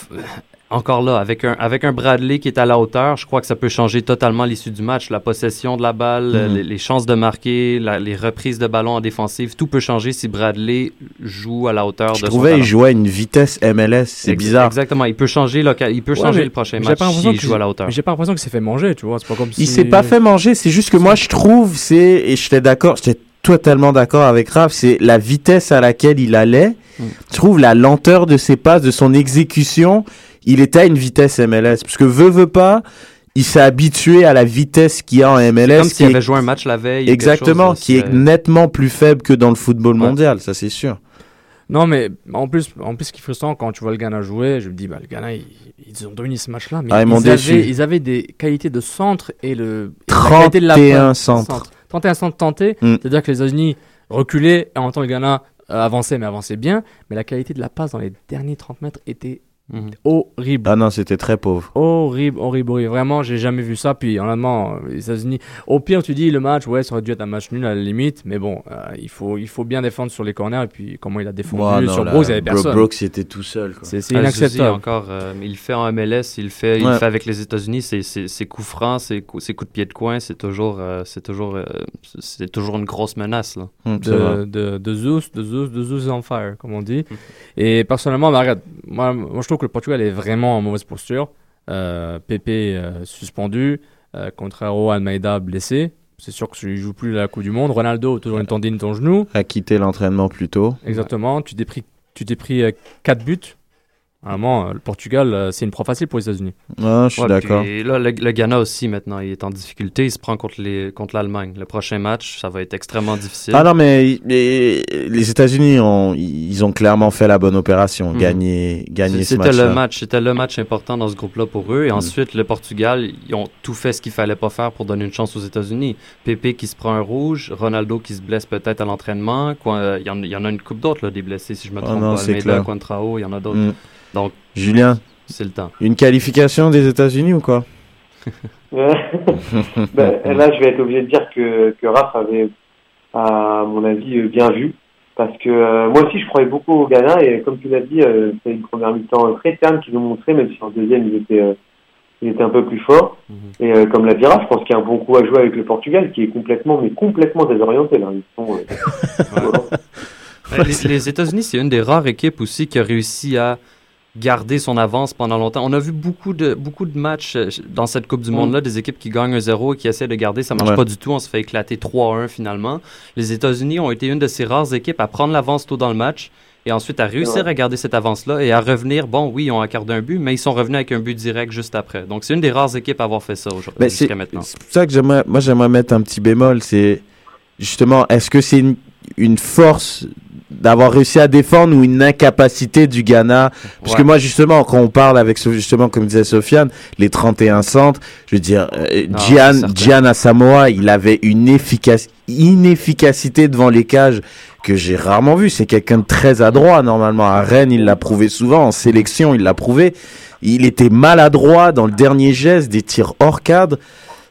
[SPEAKER 10] encore là, avec un, avec un Bradley qui est à la hauteur, je crois que ça peut changer totalement l'issue du match. La possession de la balle,
[SPEAKER 5] Mhm.
[SPEAKER 10] les, les chances de marquer, la- les reprises de ballon en défensive, tout peut changer si Bradley joue à la hauteur
[SPEAKER 5] Je
[SPEAKER 10] de son
[SPEAKER 5] trouvais
[SPEAKER 10] talent.
[SPEAKER 5] il jouait à une vitesse MLS, c'est bizarre.
[SPEAKER 10] Exactement, il peut changer, il peut
[SPEAKER 4] Ouais,
[SPEAKER 10] changer
[SPEAKER 4] mais
[SPEAKER 10] le prochain
[SPEAKER 4] j'ai
[SPEAKER 10] match
[SPEAKER 4] pas l'impression
[SPEAKER 10] s'il joue à la hauteur.
[SPEAKER 4] mais J'ai pas l'impression qu'il s'est fait manger, tu vois. C'est pas comme si.
[SPEAKER 5] Il s'est pas fait manger, c'est juste que moi je trouve, c'est, et j'étais d'accord, j'étais totalement d'accord avec Raph, c'est la vitesse à laquelle il allait.
[SPEAKER 10] Mm.
[SPEAKER 5] Je trouve la lenteur de ses passes, de son exécution, il était à une vitesse MLS. Parce que veut, veut pas, il s'est habitué à la vitesse qu'il y a en MLS.
[SPEAKER 10] Comme s'il
[SPEAKER 5] est-
[SPEAKER 10] avait joué un match la veille.
[SPEAKER 5] Exactement,
[SPEAKER 10] chose,
[SPEAKER 5] qui est nettement plus faible que dans le football mondial, ça c'est sûr.
[SPEAKER 4] Non, mais en plus, en plus, ce qui est frustrant quand tu vois le Ghana jouer, je me dis, bah, le Ghana, ils, ils ont dominé ce match-là. Mais
[SPEAKER 5] Ah, ils
[SPEAKER 4] avaient,
[SPEAKER 5] déçu.
[SPEAKER 4] ils avaient des qualités de centre et le. et la qualité de la
[SPEAKER 5] 31 centres.
[SPEAKER 4] 31 centres tentés.
[SPEAKER 5] Mm.
[SPEAKER 4] C'est-à-dire que les États-Unis reculaient et en même temps le Ghana euh, avançait, mais avançait bien. Mais la qualité de la passe dans les derniers 30 mètres était
[SPEAKER 10] Mhm.
[SPEAKER 4] horrible.
[SPEAKER 5] Ah non, c'était très pauvre.
[SPEAKER 4] Horrible, horrible, horrible. Vraiment, j'ai jamais vu ça. Puis, honnêtement, les États-Unis. Au pire, tu dis le match, ouais, ça aurait dû être un match nul à la limite. Mais bon, euh, il, faut, il faut bien défendre sur les corners. Et puis, comment il a défendu
[SPEAKER 5] Ouais, non,
[SPEAKER 4] sur Brooks, il y avait
[SPEAKER 5] Bro-
[SPEAKER 4] personne.
[SPEAKER 5] Brooks, était tout seul.
[SPEAKER 4] C'est
[SPEAKER 10] Ah,
[SPEAKER 4] inacceptable.
[SPEAKER 10] encore, euh, il fait en MLS, il fait, il
[SPEAKER 5] Ouais.
[SPEAKER 10] fait avec les États-Unis. Ses, coups francs, ses coups, de pied de coin, c'est toujours, euh, c'est toujours, euh, c'est toujours une grosse menace là.
[SPEAKER 5] Vrai.
[SPEAKER 4] de, de, de Zeus, de Zeus, de Zeus on fire, comme on dit. Et personnellement, bah, regarde, moi, moi je trouve que le Portugal est vraiment en mauvaise posture. Euh, Pépé euh, suspendu, euh, Contrario Almeida blessé. C'est sûr que ne joue plus la Coupe du Monde. Ronaldo, toujours une tendine de ton genou.
[SPEAKER 5] A quitté l'entraînement plus tôt.
[SPEAKER 4] Exactement. Tu t'es pris, tu t'es pris 4 buts. Vraiment, euh, le Portugal, euh, c'est une proie facile pour les États-Unis.
[SPEAKER 5] Ouais, je suis
[SPEAKER 10] Ouais,
[SPEAKER 5] d'accord.
[SPEAKER 10] puis là, le, le Ghana aussi maintenant, il est en difficulté. Il se prend contre les, contre l'Allemagne. Le prochain match, ça va être extrêmement difficile.
[SPEAKER 5] Ah non, mais, mais les États-Unis ont, ils ont clairement fait la bonne opération,
[SPEAKER 10] Mhm.
[SPEAKER 5] gagner, gagner ce
[SPEAKER 10] C'était
[SPEAKER 5] match.
[SPEAKER 10] le match, c'était le match important dans ce groupe-là pour eux. Et ensuite, le Portugal, ils ont tout fait ce qu'il fallait pas faire pour donner une chance aux États-Unis. Pépé qui se prend un rouge, Ronaldo qui se blesse peut-être à l'entraînement. Quoi, euh, Il y, en- y en a une coupe d'autres là, des blessés, si je me
[SPEAKER 5] Ah
[SPEAKER 10] trompe
[SPEAKER 5] non,
[SPEAKER 10] pas.
[SPEAKER 5] c'est
[SPEAKER 10] Almeida,
[SPEAKER 5] clair.
[SPEAKER 10] Contrao, il y en a d'autres.
[SPEAKER 5] Mm.
[SPEAKER 10] Donc,
[SPEAKER 5] Julien,
[SPEAKER 10] c'est le temps.
[SPEAKER 5] une qualification des États-Unis ou quoi?
[SPEAKER 6] Ben, là, je vais être obligé de dire que, que Raph avait, à mon avis, euh, bien vu. Parce que euh, moi aussi, je croyais beaucoup au Ghana. Et comme tu l'as dit, euh, c'est une première mi-temps très terne qu'ils ont montré, même si en deuxième, ils étaient, euh, ils étaient un peu plus forts. Et euh, comme l'a dit Raph, je pense qu'il y a un bon coup à jouer avec le Portugal, qui est complètement, mais complètement désorienté. Là. Ils sont,
[SPEAKER 10] les, les États-Unis, c'est une des rares équipes aussi qui a réussi à garder son avance pendant longtemps. On a vu beaucoup de, beaucoup de matchs euh, dans cette Coupe du Monde-là, des équipes qui gagnent un 0 et qui essaient de garder. Ça marche
[SPEAKER 5] Ouais.
[SPEAKER 10] pas du tout. On se fait éclater 3-1 finalement. Les États-Unis ont été une de ces rares équipes à prendre l'avance tôt dans le match et ensuite à réussir
[SPEAKER 6] Ouais.
[SPEAKER 10] à garder cette avance-là et à revenir. Bon, oui, ils ont accordé un but, mais ils sont revenus avec un but direct juste après. Donc c'est une des rares équipes à avoir fait ça aujourd'hui,
[SPEAKER 5] c'est
[SPEAKER 10] jusqu'à maintenant.
[SPEAKER 5] c'est pour ça que j'aimerais, moi j'aimerais mettre un petit bémol, c'est justement, est-ce que c'est une, une force d'avoir réussi à défendre ou une incapacité du Ghana. Parce que moi, justement, quand on parle avec, justement, comme disait Sofiane, les 31 centres, je veux dire, euh,
[SPEAKER 10] Ah,
[SPEAKER 5] Gian, il avait une efficace, inefficacité devant les cages que j'ai rarement vu. C'est quelqu'un de très adroit, normalement. À Rennes, il l'a prouvé souvent. En sélection, il l'a prouvé. Il était maladroit dans le dernier geste, des tirs hors cadre.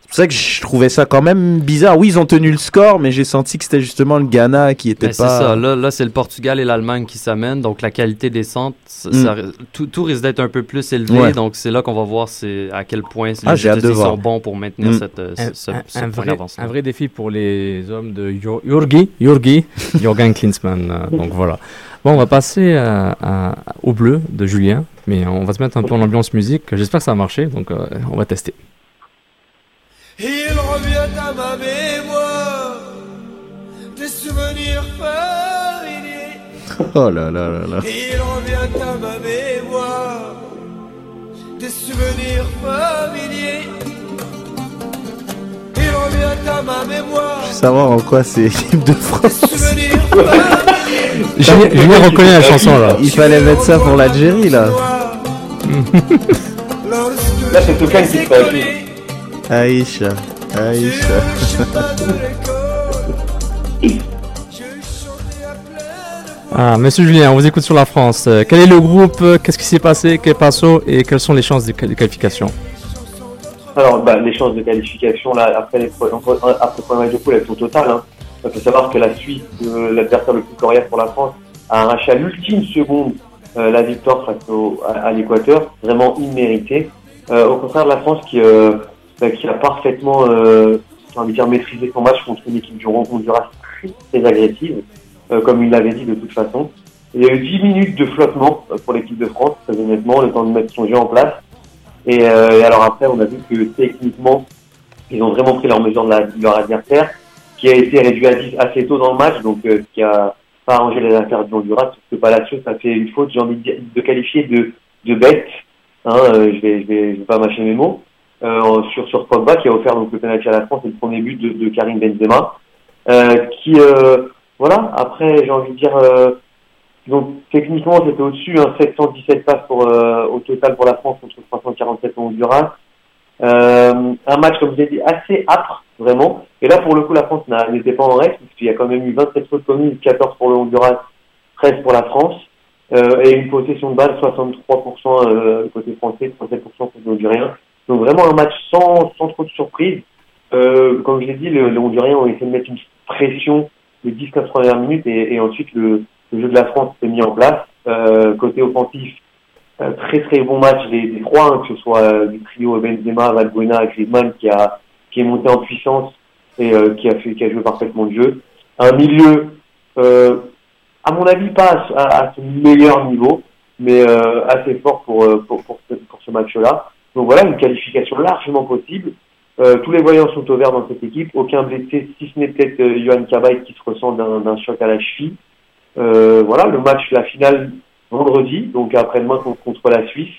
[SPEAKER 5] C'est pour ça que je trouvais ça quand même bizarre. Oui, ils ont tenu le score, mais j'ai senti que c'était justement le Ghana qui était
[SPEAKER 10] Ben,
[SPEAKER 5] pas.
[SPEAKER 10] C'est ça. Là, là c'est le Portugal et l'Allemagne qui s'amènent. Donc, la qualité des centres, ça-
[SPEAKER 5] Mm.
[SPEAKER 10] ça- tout, tout risque d'être un peu plus élevé.
[SPEAKER 5] Ouais.
[SPEAKER 10] Donc, c'est là qu'on va voir à quel point
[SPEAKER 5] Ah,
[SPEAKER 10] les
[SPEAKER 5] j'ai hâte de
[SPEAKER 10] États-Unis
[SPEAKER 5] voir.
[SPEAKER 10] sont bons pour maintenir
[SPEAKER 5] Mm.
[SPEAKER 10] cette, euh,
[SPEAKER 4] Un,
[SPEAKER 10] ce, ce-
[SPEAKER 4] un-
[SPEAKER 10] ce
[SPEAKER 4] un
[SPEAKER 10] point
[SPEAKER 4] vrai, un vrai défi pour les hommes de Jur- Jurgi, Jurgi, Jürgen Klinsmann. euh, donc voilà. Bon, on va passer à- à- au bleu de Julien, mais on va se mettre un peu en ambiance musique. J'espère que ça va marcher, donc euh, on va tester.
[SPEAKER 13] Il revient à ma mémoire des souvenirs familiers.
[SPEAKER 5] Oh là là là là.
[SPEAKER 13] Il revient à ma mémoire des souvenirs familiers. Il revient à ma mémoire
[SPEAKER 5] Je veux savoir en quoi c'est l'équipe de France.
[SPEAKER 4] Julien, reconnaît la chanson là.
[SPEAKER 5] Il fallait mettre ça pour l'Algérie là.
[SPEAKER 6] Là, c'est Tokan qui se fait appeler.
[SPEAKER 5] Aïcha, Aïcha.
[SPEAKER 4] Ah, monsieur Julien, on vous écoute sur la France. Euh, quel est le groupe euh, Qu'est-ce qui s'est passé Quel passo Et quelles sont les chances de, quali- de qualification
[SPEAKER 6] Alors, bah, les chances de qualification, là, après, les, entre- après le premier match de poule, elles sont totales. Hein. Il faut savoir que la Suisse, euh, l'adversaire le plus coriace pour la France, a arraché à l'ultime seconde euh, la victoire face au, à, à l'Équateur, vraiment imméritée. Euh, au contraire de la France qui, euh, qui a parfaitement euh, j'ai envie de dire, maîtrisé son match contre une équipe du Honduras très, très agressive, euh, comme il l'avait dit de toute façon. Il y a eu 10 minutes de flottement euh, pour l'équipe de France, très honnêtement, le temps de mettre son jeu en place. Et, euh, et alors après, on a vu que techniquement, ils ont vraiment pris leur mesure de, la, de leur adversaire, qui a été réduit à 10 assez tôt dans le match, donc euh, qui a pas arrangé les affaires du Honduras, parce que Palacios a fait une faute, j'ai envie de, de qualifier de, de bête, hein, euh, je vais, je vais, je vais pas mâcher mes mots, sur, sur Pogba, qui a offert donc le penalty à la France et le premier but de, de Karim Benzema, euh, qui, euh, voilà, après, j'ai envie de dire, euh, donc techniquement c'était au-dessus, hein, 717 passes pour, euh, au total pour la France contre 347 au Honduras. Euh, un match, comme vous avez dit, assez âpre, vraiment. Et là, pour le coup, la France n'était pas en règle, puisqu'il y a quand même eu 27 fautes commises, 14 pour le Honduras, 13 pour la France, euh, et une possession de balle, 63% euh, côté français, 37% côté hondurien. Donc vraiment un match sans, sans trop de surprise. Euh, comme je l'ai dit, le- les Honduriens ont essayé de mettre une pression les 10-15 premières minutes, et, et ensuite le, le jeu de la France s'est mis en place. Euh, côté offensif, euh, très très bon match des, des trois, hein, que ce soit euh, du trio Benzema, Valbuena, Griezmann qui a qui est monté en puissance et euh, qui a fait qui a joué parfaitement le jeu. Un milieu, euh, à mon avis pas à, à, son meilleur niveau, mais assez fort pour pour, pour pour ce match-là. Donc voilà une qualification largement possible. Euh, tous les voyants sont au vert dans cette équipe, aucun blessé, si ce n'est peut-être euh, Johan Cabaye qui se ressent d'un choc à la cheville. Euh, voilà, le match, la finale vendredi, donc après-demain contre, contre la Suisse.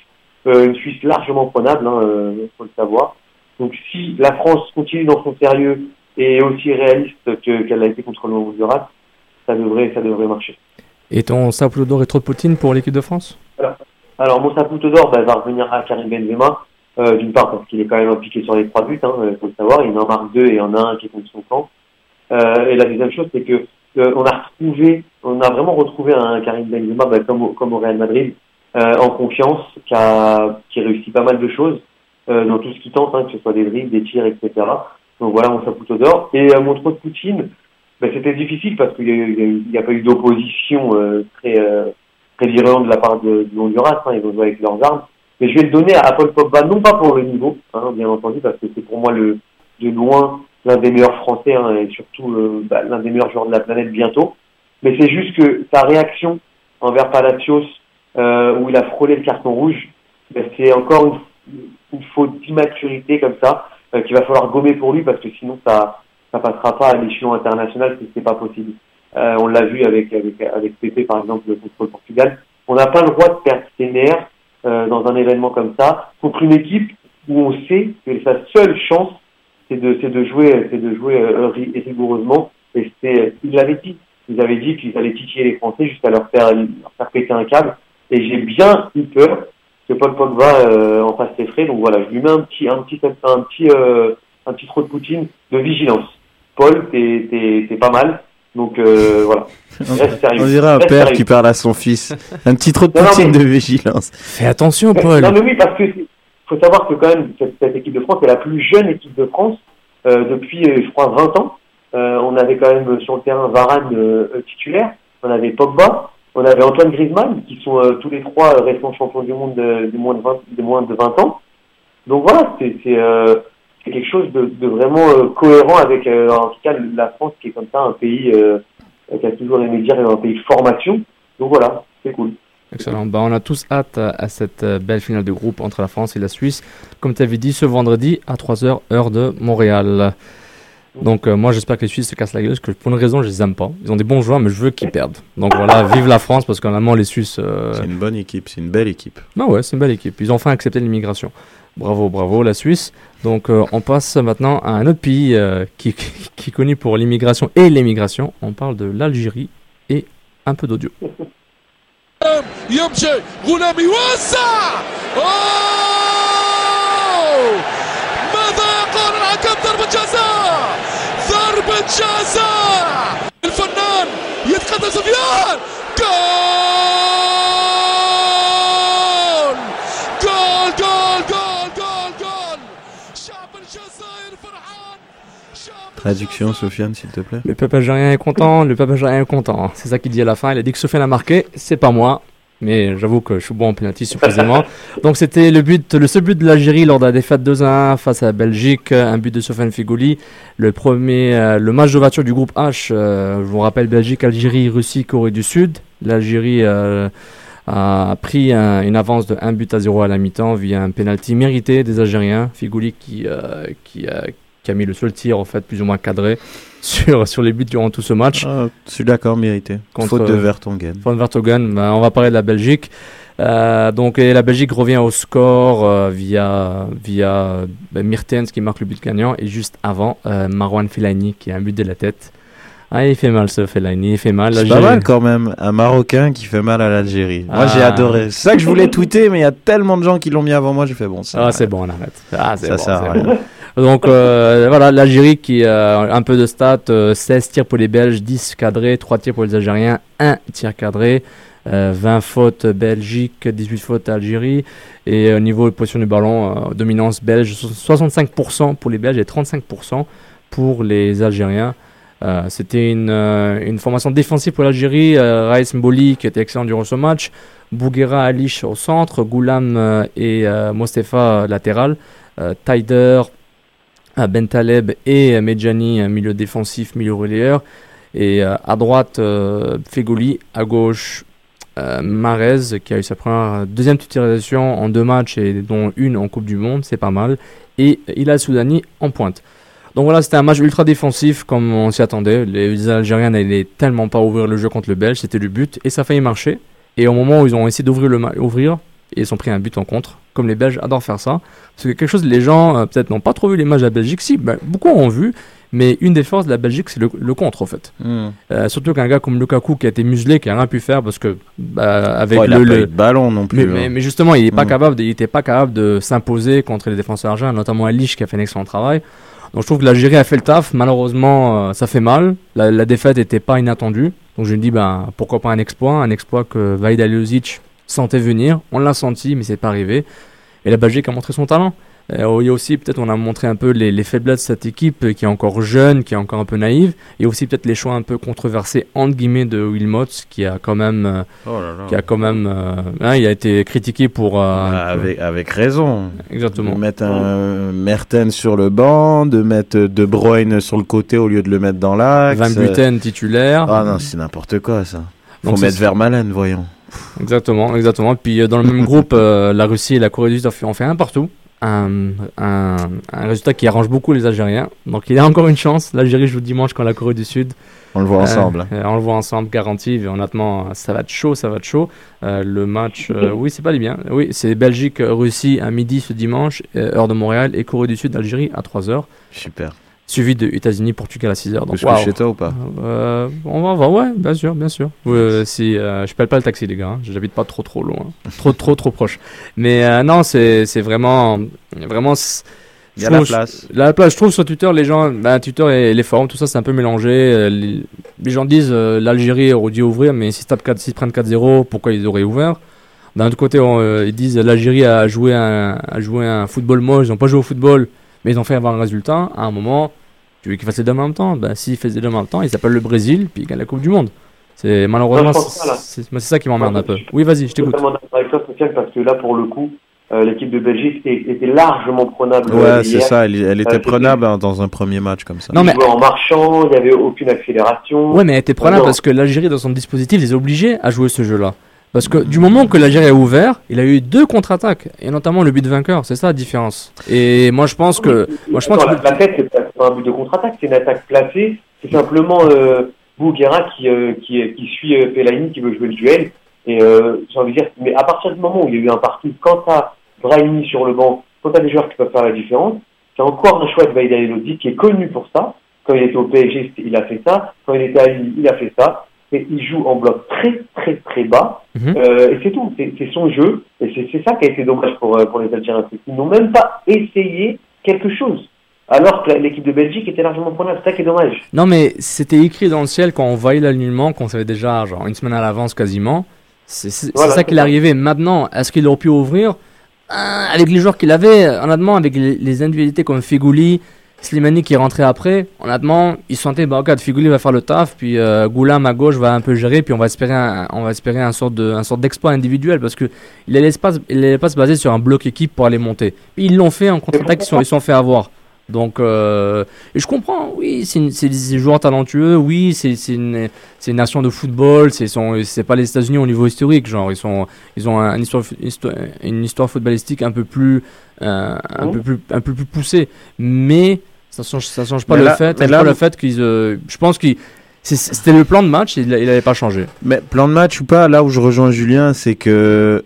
[SPEAKER 6] Une Suisse largement prenable, il hein, faut le savoir. Donc si la France continue dans son sérieux et est aussi réaliste que- qu'elle a été contre le Honduras, ça devrait, ça devrait marcher.
[SPEAKER 4] Et ton sapote d'or et trop de Poutine pour l'équipe de France?
[SPEAKER 6] Voilà. Alors mon sapoute d'or bah, va revenir à Karim Benzema, euh, d'une part parce qu'il est quand même impliqué sur les trois buts, hein, euh, faut le savoir, il en marque deux et il en a un qui est son camp. Euh, et la deuxième chose, c'est que euh, on a retrouvé, on a vraiment retrouvé un Karim Benzema bah, comme, au, Real Madrid, euh, en confiance, qui, a, qui réussit pas mal de choses euh, dans tout ce qu'il tente, hein, que ce soit des dribbles, des tirs, etc. Donc voilà mon sapoute d'or. Et mon trou de Poutine, bah, c'était difficile parce qu'il n'y a, a a pas eu d'opposition très, très virulente de la part de, du Honduras, hein, ils ont joué avec leurs armes. Mais je vais le donner à Paul Pogba, non pas pour le niveau, hein, bien entendu, parce que c'est pour moi le de loin l'un des meilleurs Français hein, et surtout euh, bah, l'un des meilleurs joueurs de la planète bientôt. Mais c'est juste que sa réaction envers Palacios, euh, où il a frôlé le carton rouge, ben, c'est encore une, une faute d'immaturité comme ça euh, qu'il va falloir gommer pour lui parce que sinon ça ça passera pas à l'échelon international, c'est c'est pas possible. Euh, on l'a vu avec avec avec Pépé par exemple contre le Portugal. On n'a pas le droit de perdre ses nerfs euh, dans un événement comme ça contre une équipe où on sait que sa seule chance c'est de c'est de jouer c'est de jouer euh, ri- rigoureusement et c'est il l'avait dit ils avaient dit qu'ils allaient titiller les Français jusqu'à leur faire, leur faire péter un câble. Et j'ai bien eu peur que Paul Pogba euh, en fasse ses frais. Donc voilà, je lui mets un petit, un petit, un petit, euh, un petit trop de Poutine de vigilance. Paul, t'es, t'es pas mal. Donc euh, voilà. Reste sérieux.
[SPEAKER 5] On dirait un
[SPEAKER 6] Reste
[SPEAKER 5] père
[SPEAKER 6] sérieux.
[SPEAKER 5] qui parle à son fils. Un petit trop de
[SPEAKER 6] Non, non,
[SPEAKER 5] poutine
[SPEAKER 6] mais-
[SPEAKER 5] de vigilance.
[SPEAKER 4] Fais attention, Paul.
[SPEAKER 6] Non mais oui, parce que faut savoir que quand même cette, cette équipe de France est la plus jeune équipe de France euh, depuis, euh, je crois, 20 ans. Euh, on avait quand même euh, sur le terrain Varane euh, euh, titulaire, on avait Pogba, on avait Antoine Griezmann, qui sont euh, tous les trois euh, récents champions du monde de, de moins de 20, de moins de 20 ans. Donc voilà, c'est c'est, euh, c'est quelque chose de, de vraiment euh, cohérent avec, euh, en tout cas, la France qui est comme ça un pays euh, qui a toujours aimé dire un pays de formation. Donc voilà, c'est cool.
[SPEAKER 4] Excellent. Bah, on a tous hâte à, à cette belle finale de groupe entre la France et la Suisse. Comme tu avais dit, ce vendredi à 3h, heure de Montréal. Donc, euh, moi, j'espère que les Suisses se cassent la gueule, parce que pour une raison, je les aime pas. Ils ont des bons joueurs, mais je veux qu'ils perdent. Donc voilà, vive la France, parce qu'en allemand, les Suisses. euh,
[SPEAKER 5] C'est une bonne équipe, c'est une belle équipe.
[SPEAKER 4] bah ouais, c'est une belle équipe. Ils ont enfin accepté l'immigration. Bravo, bravo, la Suisse. Donc, euh, on passe maintenant à un autre pays euh, qui, qui est connu pour l'immigration et l'émigration. On parle de l'Algérie et un peu d'audio.
[SPEAKER 5] Traduction, Sofiane, s'il te plaît.
[SPEAKER 4] Le peuple algérien est content, le peuple algérien est content. C'est ça qu'il dit à la fin. Il a dit que Sofiane a marqué, c'est pas moi. Mais j'avoue que je suis bon en penalty, supposément. Donc c'était le but, le seul but de l'Algérie lors de la défaite 2-1 face à la Belgique, un but de Sofiane Figouli. Le premier, euh, le match d'ouverture du groupe H, euh, je vous rappelle Belgique, Algérie, Russie, Corée du Sud. L'Algérie euh, a pris un- une avance de 1 but à 0 à la mi-temps via un penalty mérité des Algériens. Figouli qui, qui, qui a mis le seul tir en fait plus ou moins cadré sur, sur les buts durant tout ce match.
[SPEAKER 5] Ah, je suis d'accord, mérité.
[SPEAKER 4] Contre-
[SPEAKER 5] Faute de Vertonghen.
[SPEAKER 4] Van Vertonghen, ben, on va parler de la Belgique. Euh, donc et la Belgique revient au score euh, via via Mertens qui marque le but gagnant et juste avant euh, Marwan Fellaini qui a un but de la tête. Ah il fait mal ce Fellaini, il fait mal.
[SPEAKER 5] C'est pas mal quand même, un Marocain qui fait mal à l'Algérie. Moi j'ai
[SPEAKER 4] Ah.
[SPEAKER 5] adoré. C'est ça que je voulais tweeter, mais il y a tellement de gens qui l'ont mis avant moi, j'ai fait bon. Ça,
[SPEAKER 4] Ah c'est bon on arrête. Ah c'est bon. Donc euh, voilà l'Algérie qui a un peu de stats, euh, 16 tirs pour les Belges, 10 cadrés, 3 tirs pour les Algériens, 1 tir cadré. Euh, 20 fautes Belgique, 18 fautes Algérie. Et au niveau de position du ballon, euh, dominance belge, so- 65% pour les Belges et 35% pour les Algériens. Euh, C'était une, euh, une formation défensive pour l'Algérie. Euh, Raïs Mboli qui était excellent durant ce match. Bouguera Alish au centre. Goulam euh, et euh, Mostefa latéral. Euh, euh, Bentaleb et Medjani milieu défensif, milieu relayeur. Et euh, à droite, euh, Fegoli. À gauche, euh, Marez qui a eu sa première, deuxième titularisation en deux matchs et dont une en Coupe du Monde, c'est pas mal. Et Hilal Soudani en pointe. Donc voilà, c'était un match ultra défensif comme on s'y attendait. Les Algériens n'allaient tellement pas ouvrir le jeu contre le Belge, c'était le but et ça a failli marcher. Et au moment où ils ont essayé d'ouvrir ouvrir, ils ont pris un but en contre. Comme les Belges adorent faire ça. C'est quelque chose, les gens euh, peut-être n'ont pas trop vu les matchs de la Belgique. Si, ben, beaucoup ont vu. Mais une des forces de la Belgique, c'est le, le contre, en fait.
[SPEAKER 5] Hmm.
[SPEAKER 4] Euh, surtout qu'un gars comme Lukaku qui a été muselé, qui a rien pu faire parce que bah, avec
[SPEAKER 5] Oh, il
[SPEAKER 4] le,
[SPEAKER 5] a pas
[SPEAKER 4] le-
[SPEAKER 5] eu de ballon non plus.
[SPEAKER 4] Mais,
[SPEAKER 5] hein.
[SPEAKER 4] mais justement, il est pas
[SPEAKER 5] Mm.
[SPEAKER 4] capable, de- il était pas capable de s'imposer contre les défenseurs argentins, notamment Alish qui a fait un excellent travail. Donc je trouve que l'Algérie a fait le taf. Malheureusement, euh, ça fait mal. La, la défaite n'était pas inattendue. Donc je me dis, ben pourquoi pas un exploit, un exploit que Vaid Aliozic sentait venir. On l'a senti, mais c'est pas arrivé. Et la Belgique a montré son talent. Euh, il y a aussi, peut-être, on a montré un peu les, les faiblesses de cette équipe euh, qui est encore jeune, qui est encore un peu naïve. Et aussi, peut-être, les choix un peu controversés, entre guillemets, de Wilmots, qui a quand même, euh,
[SPEAKER 5] Oh là là.
[SPEAKER 4] qui a quand même, hein, il a été critiqué pour. euh,
[SPEAKER 5] Ah, avec, avec raison.
[SPEAKER 4] Exactement.
[SPEAKER 5] De mettre un Mertens sur le banc, de mettre De Bruyne sur le côté au lieu de le mettre dans l'axe.
[SPEAKER 4] Van Buten titulaire.
[SPEAKER 5] Ah non, c'est n'importe quoi ça. Faut
[SPEAKER 4] Donc,
[SPEAKER 5] mettre Vermaelen, voyons.
[SPEAKER 4] Exactement, exactement. Puis euh, dans le même groupe, euh, la Russie et la Corée du Sud ont fait, un partout. Un, un, un résultat qui arrange beaucoup les Algériens. Donc il a encore une chance. L'Algérie joue dimanche contre la Corée du Sud.
[SPEAKER 5] On le voit
[SPEAKER 4] Euh,
[SPEAKER 5] ensemble.
[SPEAKER 4] euh, on le voit ensemble, garanti. Et honnêtement, ça va être chaud, ça va être chaud. Euh, le match, oui, c'est pas les bien. Oui, c'est Belgique-Russie à midi ce dimanche, heure de Montréal, et Corée du Sud-Algérie à 3h.
[SPEAKER 5] Super.
[SPEAKER 4] Suivi de États-Unis, Portugal à 6h. Donc,
[SPEAKER 5] Plus que
[SPEAKER 4] waouh.
[SPEAKER 5] chez toi ou pas
[SPEAKER 4] Euh, On va voir, ouais, bien sûr, bien sûr. Euh, si, euh, je paye pas le taxi, les gars. hein. J'habite pas trop, trop loin. trop, trop, trop proche. Mais euh, non, c'est c'est vraiment. Vraiment.
[SPEAKER 5] Il y a
[SPEAKER 4] je
[SPEAKER 5] la place.
[SPEAKER 4] La place, je trouve sur Twitter, les gens, ben, Twitter et les forums, tout ça, c'est un peu mélangé. Euh, Les, les gens disent l'Algérie aurait dû ouvrir, mais s'ils tapent 4 s'ils prennent 4-0, pourquoi ils auraient ouvert? D'un autre côté, on, ils disent l'Algérie a joué un, a joué un football moche, ils n'ont pas joué au football, mais ils ont fait avoir un résultat. À un moment, tu veux qu'ils fassent les deux en même temps? Ben, s'ils faisaient les deux en même temps, ils s'appellent le Brésil, puis ils gagnent la Coupe du Monde. C'est malheureusement,
[SPEAKER 6] je
[SPEAKER 4] c'est ça qui m'emmerde un peu. Oui, vas-y, je t'écoute.
[SPEAKER 6] totalement d'accord avec toi, Sofiane, parce que là, pour le coup, euh, l'équipe de Belgique était, était largement prenable.
[SPEAKER 5] Ouais,
[SPEAKER 6] euh,
[SPEAKER 5] c'est ça, elle, elle
[SPEAKER 6] Euh,
[SPEAKER 5] était
[SPEAKER 6] c'était-
[SPEAKER 5] prenable hein, dans un premier match comme ça.
[SPEAKER 4] Non, mais-
[SPEAKER 6] en marchant, il n'y avait aucune accélération.
[SPEAKER 4] Ouais, mais elle était prenable
[SPEAKER 6] Non.
[SPEAKER 4] parce que l'Algérie, dans son dispositif, les a obligés à jouer ce jeu-là. Parce que du moment que l'Algérie a ouvert, il a eu deux contre-attaques, et notamment le but vainqueur. C'est ça la différence. Et moi, je pense que. Moi, je pense
[SPEAKER 6] Attends,
[SPEAKER 4] que-
[SPEAKER 6] la, la tête, c'est pas un but de contre-attaque, c'est une attaque placée. C'est simplement euh, Bouguera qui, euh, qui, qui suit euh, Fellaini, qui veut jouer le duel. Et euh, j'ai envie de dire, mais à partir du moment où il y a eu un parti, quand t'as Brahimi sur le banc, quand t'as des joueurs qui peuvent faire la différence, c'est encore un choix de Vaïda Elodzi qui est connu pour ça. Quand il était au PSG, il a fait ça. Quand il était à Lille, il a fait ça. Il joue en bloc très, très, très bas.
[SPEAKER 4] Mhm.
[SPEAKER 6] Euh, et c'est tout. C'est son jeu. Et c'est c'est ça qui a été dommage pour, euh, pour les Algériens. Qu'ils n'ont même pas essayé quelque chose. Alors que l'équipe de Belgique était largement prenable. C'est ça qui est dommage.
[SPEAKER 4] Non, mais c'était écrit dans le ciel quand on voyait l'alignement, qu'on savait déjà, genre, une semaine à l'avance quasiment. C'est
[SPEAKER 6] Voilà,
[SPEAKER 4] ça qui est arrivé. Maintenant, est-ce qu'il aurait pu ouvrir? Euh, Avec les joueurs qu'il avait, honnêtement, avec les, les individualités comme Figouli, Slimani qui est rentré après, honnêtement, ils sentaient, bah, regarde, Figouli va faire le taf, puis euh, Goulam à gauche va un peu gérer, puis on va espérer un, on va espérer un sort de, un sort d'exploit individuel, parce que il allait pas, se- il baser sur un bloc équipe pour aller monter. Ils l'ont fait en contre-attaque, ils sont, ils sont fait avoir. Donc, euh, je comprends, oui, c'est des joueurs talentueux, oui, c'est une, une nation de football, c'est pas les États-Unis au niveau historique, genre ils sont, ils ont une histoire footballistique un peu plus, euh, un
[SPEAKER 6] Mhm.
[SPEAKER 4] peu plus, un peu plus poussée, mais ça change, ça change pas
[SPEAKER 5] Mais
[SPEAKER 4] le
[SPEAKER 5] là-
[SPEAKER 4] fait, ça
[SPEAKER 5] mais
[SPEAKER 4] change
[SPEAKER 5] là,
[SPEAKER 4] pas le fait qu'ils, euh, je pense que c'était le plan de match, il, il avait pas changé.
[SPEAKER 5] Mais plan de match ou pas, là où je rejoins Julien, c'est que.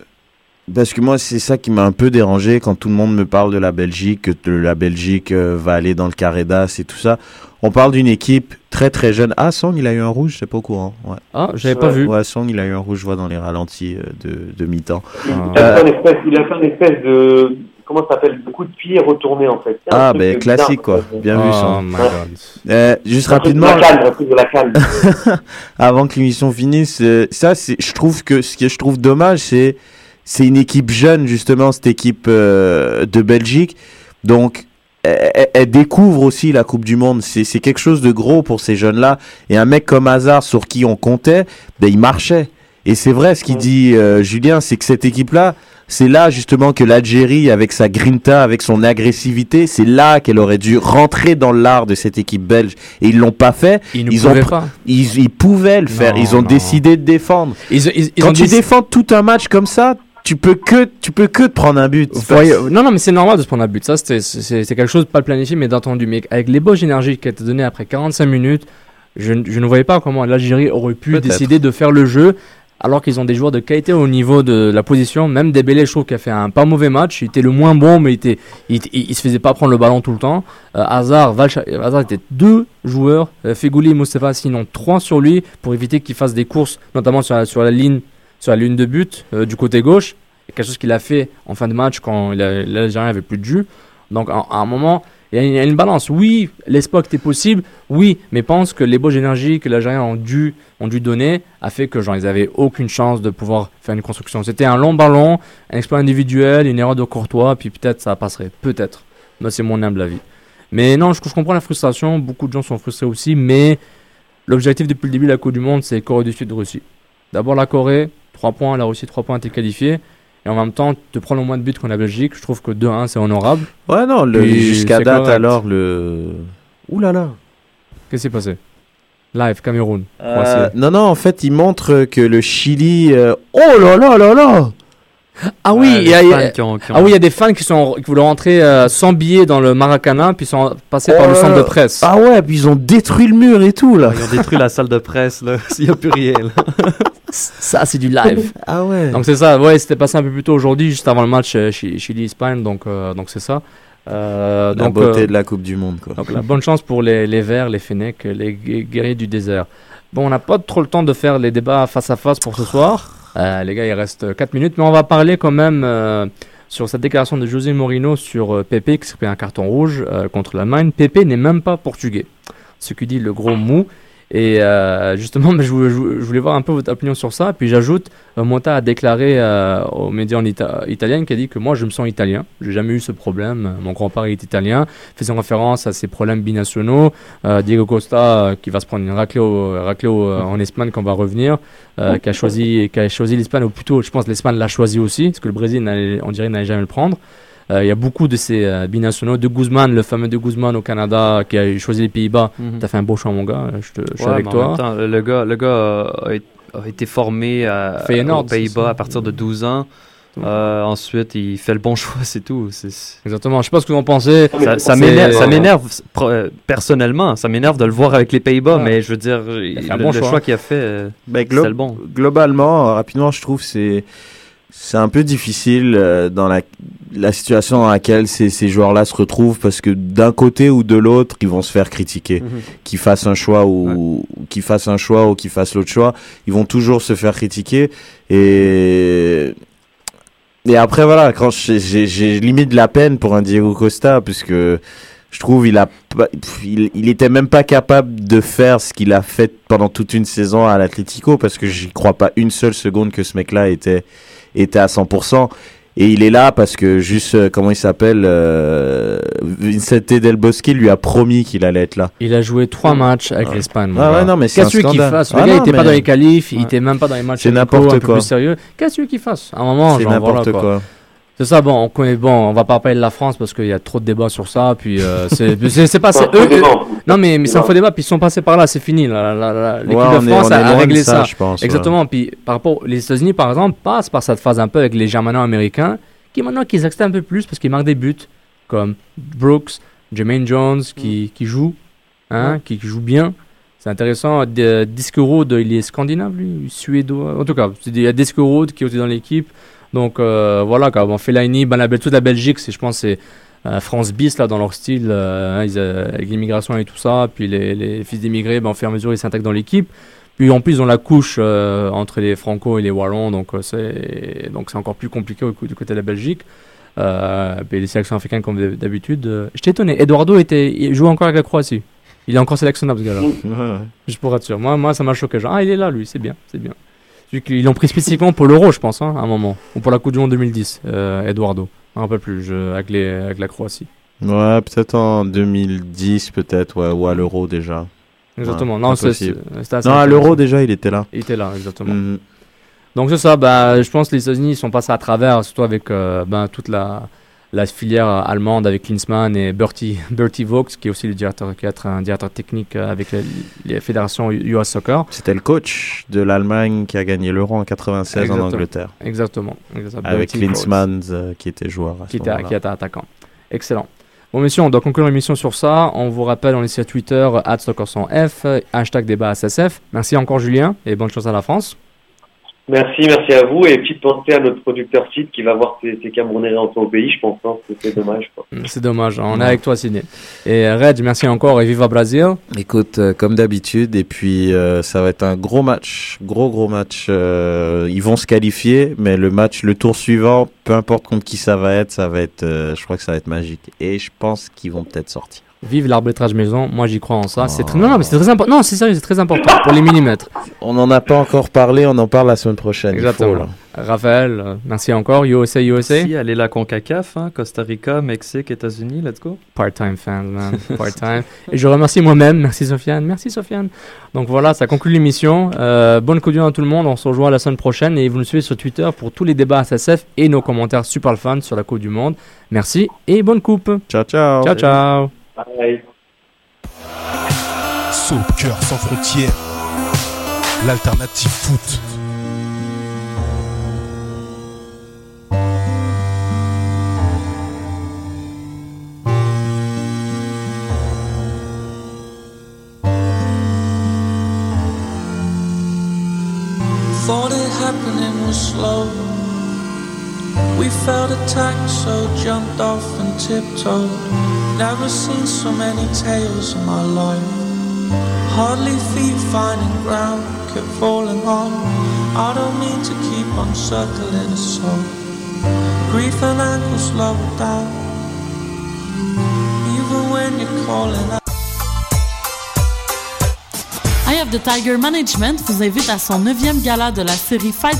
[SPEAKER 5] Parce que moi, c'est ça qui m'a un peu dérangé quand tout le monde me parle de la Belgique, que de la Belgique euh, va aller dans le carré d'as et tout ça. On parle d'une équipe très très jeune. Ah, Song, il a eu un rouge, c'est pas au courant. Ouais.
[SPEAKER 4] Ah, j'avais pas vu.
[SPEAKER 5] Ouais, Song, il a eu un rouge, je vois dans les ralentis de, de mi-temps.
[SPEAKER 6] Il,
[SPEAKER 4] Ah.
[SPEAKER 6] a fait un espèce, il a fait un espèce de. Comment ça s'appelle De coup de pied retourné, en fait.
[SPEAKER 5] Ah, ben
[SPEAKER 6] de
[SPEAKER 5] classique
[SPEAKER 6] bizarre,
[SPEAKER 5] quoi. Bien vu,
[SPEAKER 4] Oh
[SPEAKER 5] Song.
[SPEAKER 4] my
[SPEAKER 6] Ouais.
[SPEAKER 4] god.
[SPEAKER 5] Euh, juste
[SPEAKER 6] Un truc de
[SPEAKER 5] rapidement,
[SPEAKER 6] la calme, un truc de la calme.
[SPEAKER 5] avant que l'émission finisse, euh, ça, c'est, je trouve que ce que je trouve dommage, c'est, c'est une équipe jeune, justement, cette équipe euh, de Belgique. Donc, elle, découvre aussi la Coupe du Monde. C'est, c'est quelque chose de gros pour ces jeunes-là. Et un mec comme Hazard, sur qui on comptait, ben, il marchait. Et c'est vrai ce qu'il dit euh, Julien, c'est que cette équipe-là, c'est là justement que l'Algérie, avec sa grinta, avec son agressivité, c'est là qu'elle aurait dû rentrer dans l'art de cette équipe belge. Et ils l'ont pas fait.
[SPEAKER 4] Ils ne
[SPEAKER 5] Ils ont
[SPEAKER 4] pas.
[SPEAKER 5] Ils, ils pouvaient le faire.
[SPEAKER 4] Non,
[SPEAKER 5] ils ont
[SPEAKER 4] non.
[SPEAKER 5] décidé de défendre.
[SPEAKER 4] Ils,
[SPEAKER 5] Quand tu défends tout un match comme ça, tu peux que tu peux que te prendre un but.
[SPEAKER 4] Voyez- non, non, mais c'est normal de se prendre un but. Ça, c'est c'est quelque chose de pas planifié, mais d'entendu. Mais avec l'ébauche énergie qui a été donnée après 45 minutes, je, ne- je ne voyais pas comment l'Algérie aurait pu décider de faire le jeu, alors qu'ils ont des joueurs de qualité au niveau de la position. Même Dembélé, je trouve qu'il a fait un pas mauvais match. Il était le moins bon, mais il, était, il, se faisait pas prendre le ballon tout le temps. Euh, Hazard, Valcha- Hazard était deux joueurs, euh, Fegouli et Moustapha, sinon trois sur lui, pour éviter qu'il fasse des courses, notamment sur la, sur la ligne sur la ligne de but euh, du côté gauche quelque chose qu'il a fait en fin de match quand l'Algérien avait plus de jus. Donc à un moment, il y, a une, balance. Oui, l'espoir était possible, oui, mais pense que les beaux énergies que l'Algérien ont dû, ont dû donner a fait que genre, ils avaient aucune chance de pouvoir faire une construction. C'était un long ballon, un exploit individuel, une erreur de Courtois, puis peut-être ça passerait. Peut-être. Moi, c'est mon humble avis. Mais non, je, comprends la frustration. Beaucoup de gens sont frustrés aussi, mais l'objectif depuis le début de la Coupe du Monde, c'est Corée du Sud, Russie. D'abord la Corée, 3 points, la Russie, 3 points, t'es qualifié. Et en même temps, te prendre le moins de buts qu'on la Belgique, je trouve que 2-1, c'est honorable.
[SPEAKER 5] Ouais, non, le- jusqu'à
[SPEAKER 4] c'est
[SPEAKER 5] date
[SPEAKER 4] correct.
[SPEAKER 5] alors le. Ouh là là.
[SPEAKER 4] Qu'est-ce qui s'est passé? Live, Cameroun.
[SPEAKER 5] Euh, non, non, en fait, il montre que le Chili. euh, Oh là là là là
[SPEAKER 4] Ah oui, il y a,
[SPEAKER 10] les
[SPEAKER 4] il y a-
[SPEAKER 10] fans qui ont- qui ont-
[SPEAKER 4] ah oui, il y a des fans qui, sont, qui voulaient rentrer euh, sans billet dans le Maracana, puis sont passés par
[SPEAKER 5] Oh
[SPEAKER 4] le
[SPEAKER 5] là
[SPEAKER 4] centre de presse.
[SPEAKER 5] Ah ouais, puis ils ont détruit le mur et tout là.
[SPEAKER 10] Ils ont détruit la salle de presse, là. Il n'y a plus rien, là.
[SPEAKER 4] Ça, c'est du live.
[SPEAKER 5] Ah ouais.
[SPEAKER 4] Donc c'est ça, ouais, c'était passé un peu plus tôt aujourd'hui, juste avant le match euh, Chi- Chili-Espagne, donc euh, donc c'est ça. Euh,
[SPEAKER 5] La
[SPEAKER 4] donc,
[SPEAKER 5] beauté
[SPEAKER 4] euh,
[SPEAKER 5] de la Coupe du Monde, quoi.
[SPEAKER 4] donc la bonne chance pour les, les Verts, les Fennecs, les gu- guerriers du désert. Bon, on n'a pas trop le temps de faire les débats face à face pour ce soir. Euh, les gars, il reste 4 minutes, mais on va parler quand même euh, sur cette déclaration de José Mourinho sur euh, Pepe qui s'est pris un carton rouge euh, contre l'Allemagne. Pepe n'est même pas portugais, ce qui dit le gros mou. Et euh, justement, mais je, voulais, voir un peu votre opinion sur ça. Puis j'ajoute, euh, Monta a déclaré euh, aux médias en ita- italien qui a dit que moi je me sens italien. J'ai jamais eu ce problème. Mon grand-père est italien. Faisant référence à ces problèmes binationaux. Diego Costa qui va se prendre une raclée, au- raclée en Espagne quand on va revenir, qui a choisi, choisi l'Espagne ou plutôt, je pense, l'Espagne l'a choisi aussi parce que le Brésil, on dirait, n'allait jamais le prendre. Euh, Il y a beaucoup de ces euh, binationaux. De Guzman, le fameux De Guzman au Canada qui a choisi les Pays-Bas.
[SPEAKER 10] Mhm.
[SPEAKER 4] T'as fait un beau choix, mon gars. Je, te- je suis
[SPEAKER 10] Ouais,
[SPEAKER 4] avec
[SPEAKER 10] en
[SPEAKER 4] toi.
[SPEAKER 10] même temps, le gars, le gars a, a été formé à, aux Pays-Bas
[SPEAKER 4] c'est
[SPEAKER 10] à partir de 12 ans. Euh, ensuite, il fait le bon choix, c'est tout. C'est-
[SPEAKER 4] Exactement. Je sais pas ce que vous en pensez.
[SPEAKER 10] Ça, ça
[SPEAKER 4] C'est-
[SPEAKER 10] m'énerve, euh, personnellement. Ça m'énerve de le voir avec les Pays-Bas,
[SPEAKER 5] Ouais.
[SPEAKER 10] mais je veux dire,
[SPEAKER 5] fait un
[SPEAKER 10] le,
[SPEAKER 5] bon
[SPEAKER 10] le
[SPEAKER 5] choix.
[SPEAKER 10] choix qu'il a fait, euh,
[SPEAKER 5] Ben, glo-
[SPEAKER 10] le bon.
[SPEAKER 5] Globalement, euh, rapidement, je trouve c'est c'est un peu difficile euh, dans la la situation dans laquelle ces, ces joueurs-là se retrouvent parce que d'un côté ou de l'autre, ils vont se faire critiquer.
[SPEAKER 10] Mhm.
[SPEAKER 5] Qu'ils fassent un choix ou ou qu'ils fassent un choix ou qu'ils fassent l'autre choix, ils vont toujours se faire critiquer et et après voilà, quand j'ai- limite de la peine pour un Diego Costa puisque je trouve il a il, il était même pas capable de faire ce qu'il a fait pendant toute une saison à l'Atlético parce que j'y crois pas une seule seconde que ce mec-là était était à 100% et il est là parce que juste euh, comment il s'appelle euh, Vicente Del Bosque lui a promis qu'il allait être là.
[SPEAKER 4] Il a joué trois matchs avec l'Espagne. mon
[SPEAKER 5] Ah ouais,
[SPEAKER 4] gars.
[SPEAKER 5] non, mais c'est
[SPEAKER 4] Qu'est-ce qu'il fasse Le
[SPEAKER 5] Ah
[SPEAKER 4] gars
[SPEAKER 5] non,
[SPEAKER 4] n'était pas
[SPEAKER 5] mais-
[SPEAKER 4] dans les qualifs, il était même pas dans les matchs
[SPEAKER 5] C'est n'importe quoi.
[SPEAKER 4] plus sérieux. Qu'est-ce qu'il fasse À un moment,
[SPEAKER 5] C'est
[SPEAKER 4] genre, voilà,
[SPEAKER 5] n'importe quoi.
[SPEAKER 4] C'est ça, bon, on connaît, bon, on va pas parler de la France parce qu'il y a trop de débats sur ça, puis euh, c'est pas, c'est eux, non mais, mais c'est un
[SPEAKER 6] Débat.
[SPEAKER 4] faux débat, puis ils sont passés par là, c'est fini, l'équipe
[SPEAKER 5] Ouais,
[SPEAKER 4] de France
[SPEAKER 5] est
[SPEAKER 4] a, réglé
[SPEAKER 5] ça,
[SPEAKER 4] ça,
[SPEAKER 5] je pense, ouais.
[SPEAKER 4] exactement, puis par rapport, les États-Unis par exemple passent par cette phase un peu avec les Germano-américains, qui maintenant qu'ils acceptent un peu plus parce qu'ils marquent des buts, comme Brooks, Jermaine Jones, qui, qui joue, hein, qui, qui joue bien, c'est intéressant. De- Diskerud, il est scandinave, lui, suédois. En tout cas, il y a Diskerud qui est aussi dans l'équipe. Donc euh, voilà, quand on fait Fellaini, ben, la, toute la Belgique, c'est, je pense, c'est euh, France bis là dans leur style, euh, hein, ils, avec l'immigration et tout ça. Puis les, les fils d'émigrés, ben, au fur et à mesure, ils s'intègrent dans l'équipe. Puis en plus, ils ont la couche euh, entre les Franco et les Wallons, donc euh, c'est donc c'est encore plus compliqué au- du côté de la Belgique. Euh, puis les sélections africaines comme d'habitude. J'étais étonné. Eduardo était, il joue encore avec la Croatie. Il est encore sélectionnable ce gars-là.
[SPEAKER 5] Ouais, ouais.
[SPEAKER 4] Juste pour être sûr. Moi, moi ça m'a choqué. Genre, ah, il est là, lui, c'est bien, c'est bien. Qu'ils l'ont pris spécifiquement pour l'Euro, je pense, hein, à un moment. Ou pour la Coupe du Monde 2010, euh, Eduardo. Me rappelle plus, je- avec, les, avec la Croatie.
[SPEAKER 5] Ouais, peut-être en 2010 peut-être ouais, ou à l'Euro déjà.
[SPEAKER 4] Exactement.
[SPEAKER 5] Ouais,
[SPEAKER 4] non, assez
[SPEAKER 5] Non, à l'Euro déjà, il était là.
[SPEAKER 4] Il était là, exactement.
[SPEAKER 5] Mhm.
[SPEAKER 4] Donc c'est ça, bah, je pense que les États-Unis ils sont passés à travers, surtout avec euh, ben, toute la, la filière allemande avec Klinsmann et Bertie, Bertie Vogts, qui est aussi le directeur, qui est un directeur technique euh, avec les, les fédérations US Soccer.
[SPEAKER 5] C'était le coach de l'Allemagne qui a gagné l'Euro en 96 en. Angleterre.
[SPEAKER 4] Exactement. Exactement.
[SPEAKER 5] Avec. Klinsmann euh, qui était joueur à ce
[SPEAKER 4] qui était, qui était attaquant. Excellent. Bon, messieurs, on doit conclure l'émission sur ça. On vous rappelle, on est sur Twitter, F, hashtag débat SSF. Merci encore, Julien, et bonne chance à la France.
[SPEAKER 6] Merci, merci à vous. Et petite pensée à notre producteur Sid qui va voir ses, ses Camerounais rentrer au pays, je pense. hein, que c'est dommage. Quoi.
[SPEAKER 4] C'est dommage, on est avec toi, Sidney. Et Red, merci encore, et viva Brasil.
[SPEAKER 5] Écoute, euh, comme d'habitude, et puis euh, ça va être un gros match, gros gros match. euh, ils vont se qualifier, mais le match, le tour suivant, peu importe contre qui ça va être, ça va être, euh, je crois que ça va être magique. Et je pense qu'ils vont peut-être sortir.
[SPEAKER 4] Vive l'arbitrage maison, moi j'y crois en ça. C'est très... Non, non, mais c'est très important. Non, c'est sérieux, c'est très important pour les millimètres.
[SPEAKER 5] On n'en a pas encore parlé, on en parle la semaine prochaine. faut,
[SPEAKER 4] Exactement.
[SPEAKER 5] là.
[SPEAKER 4] Raphaël, euh, merci encore. USA, USA.
[SPEAKER 10] Si, allez la CONCACAF, hein, Costa Rica, Mexique, États-Unis, let's go.
[SPEAKER 4] Part-time fans, man. Part-time. Et je remercie moi-même. Merci, Sofiane. Merci, Sofiane. Donc voilà, ça conclut l'émission. Euh, bonne Coupe du Monde à tout le monde. On se rejoint la semaine prochaine. Et vous nous suivez sur Twitter pour tous les débats SSF et nos commentaires super fans sur la Coupe du Monde. Merci et bonne coupe.
[SPEAKER 5] Ciao, ciao.
[SPEAKER 4] Ciao, ciao.
[SPEAKER 6] Bye.
[SPEAKER 3] Soccer sans frontières, l'alternative foot.
[SPEAKER 14] Thought it happening was slow.
[SPEAKER 15] We felt attacked, so jumped off and tiptoed. Never seen so many tales in my life. Hardly feet finding ground, kept falling on. I don't mean to keep on circling a soul. Grief and ankles slow down. Even when you're calling out.
[SPEAKER 1] Eye of the Tiger Management vous invite à son neuvième gala de la série Fight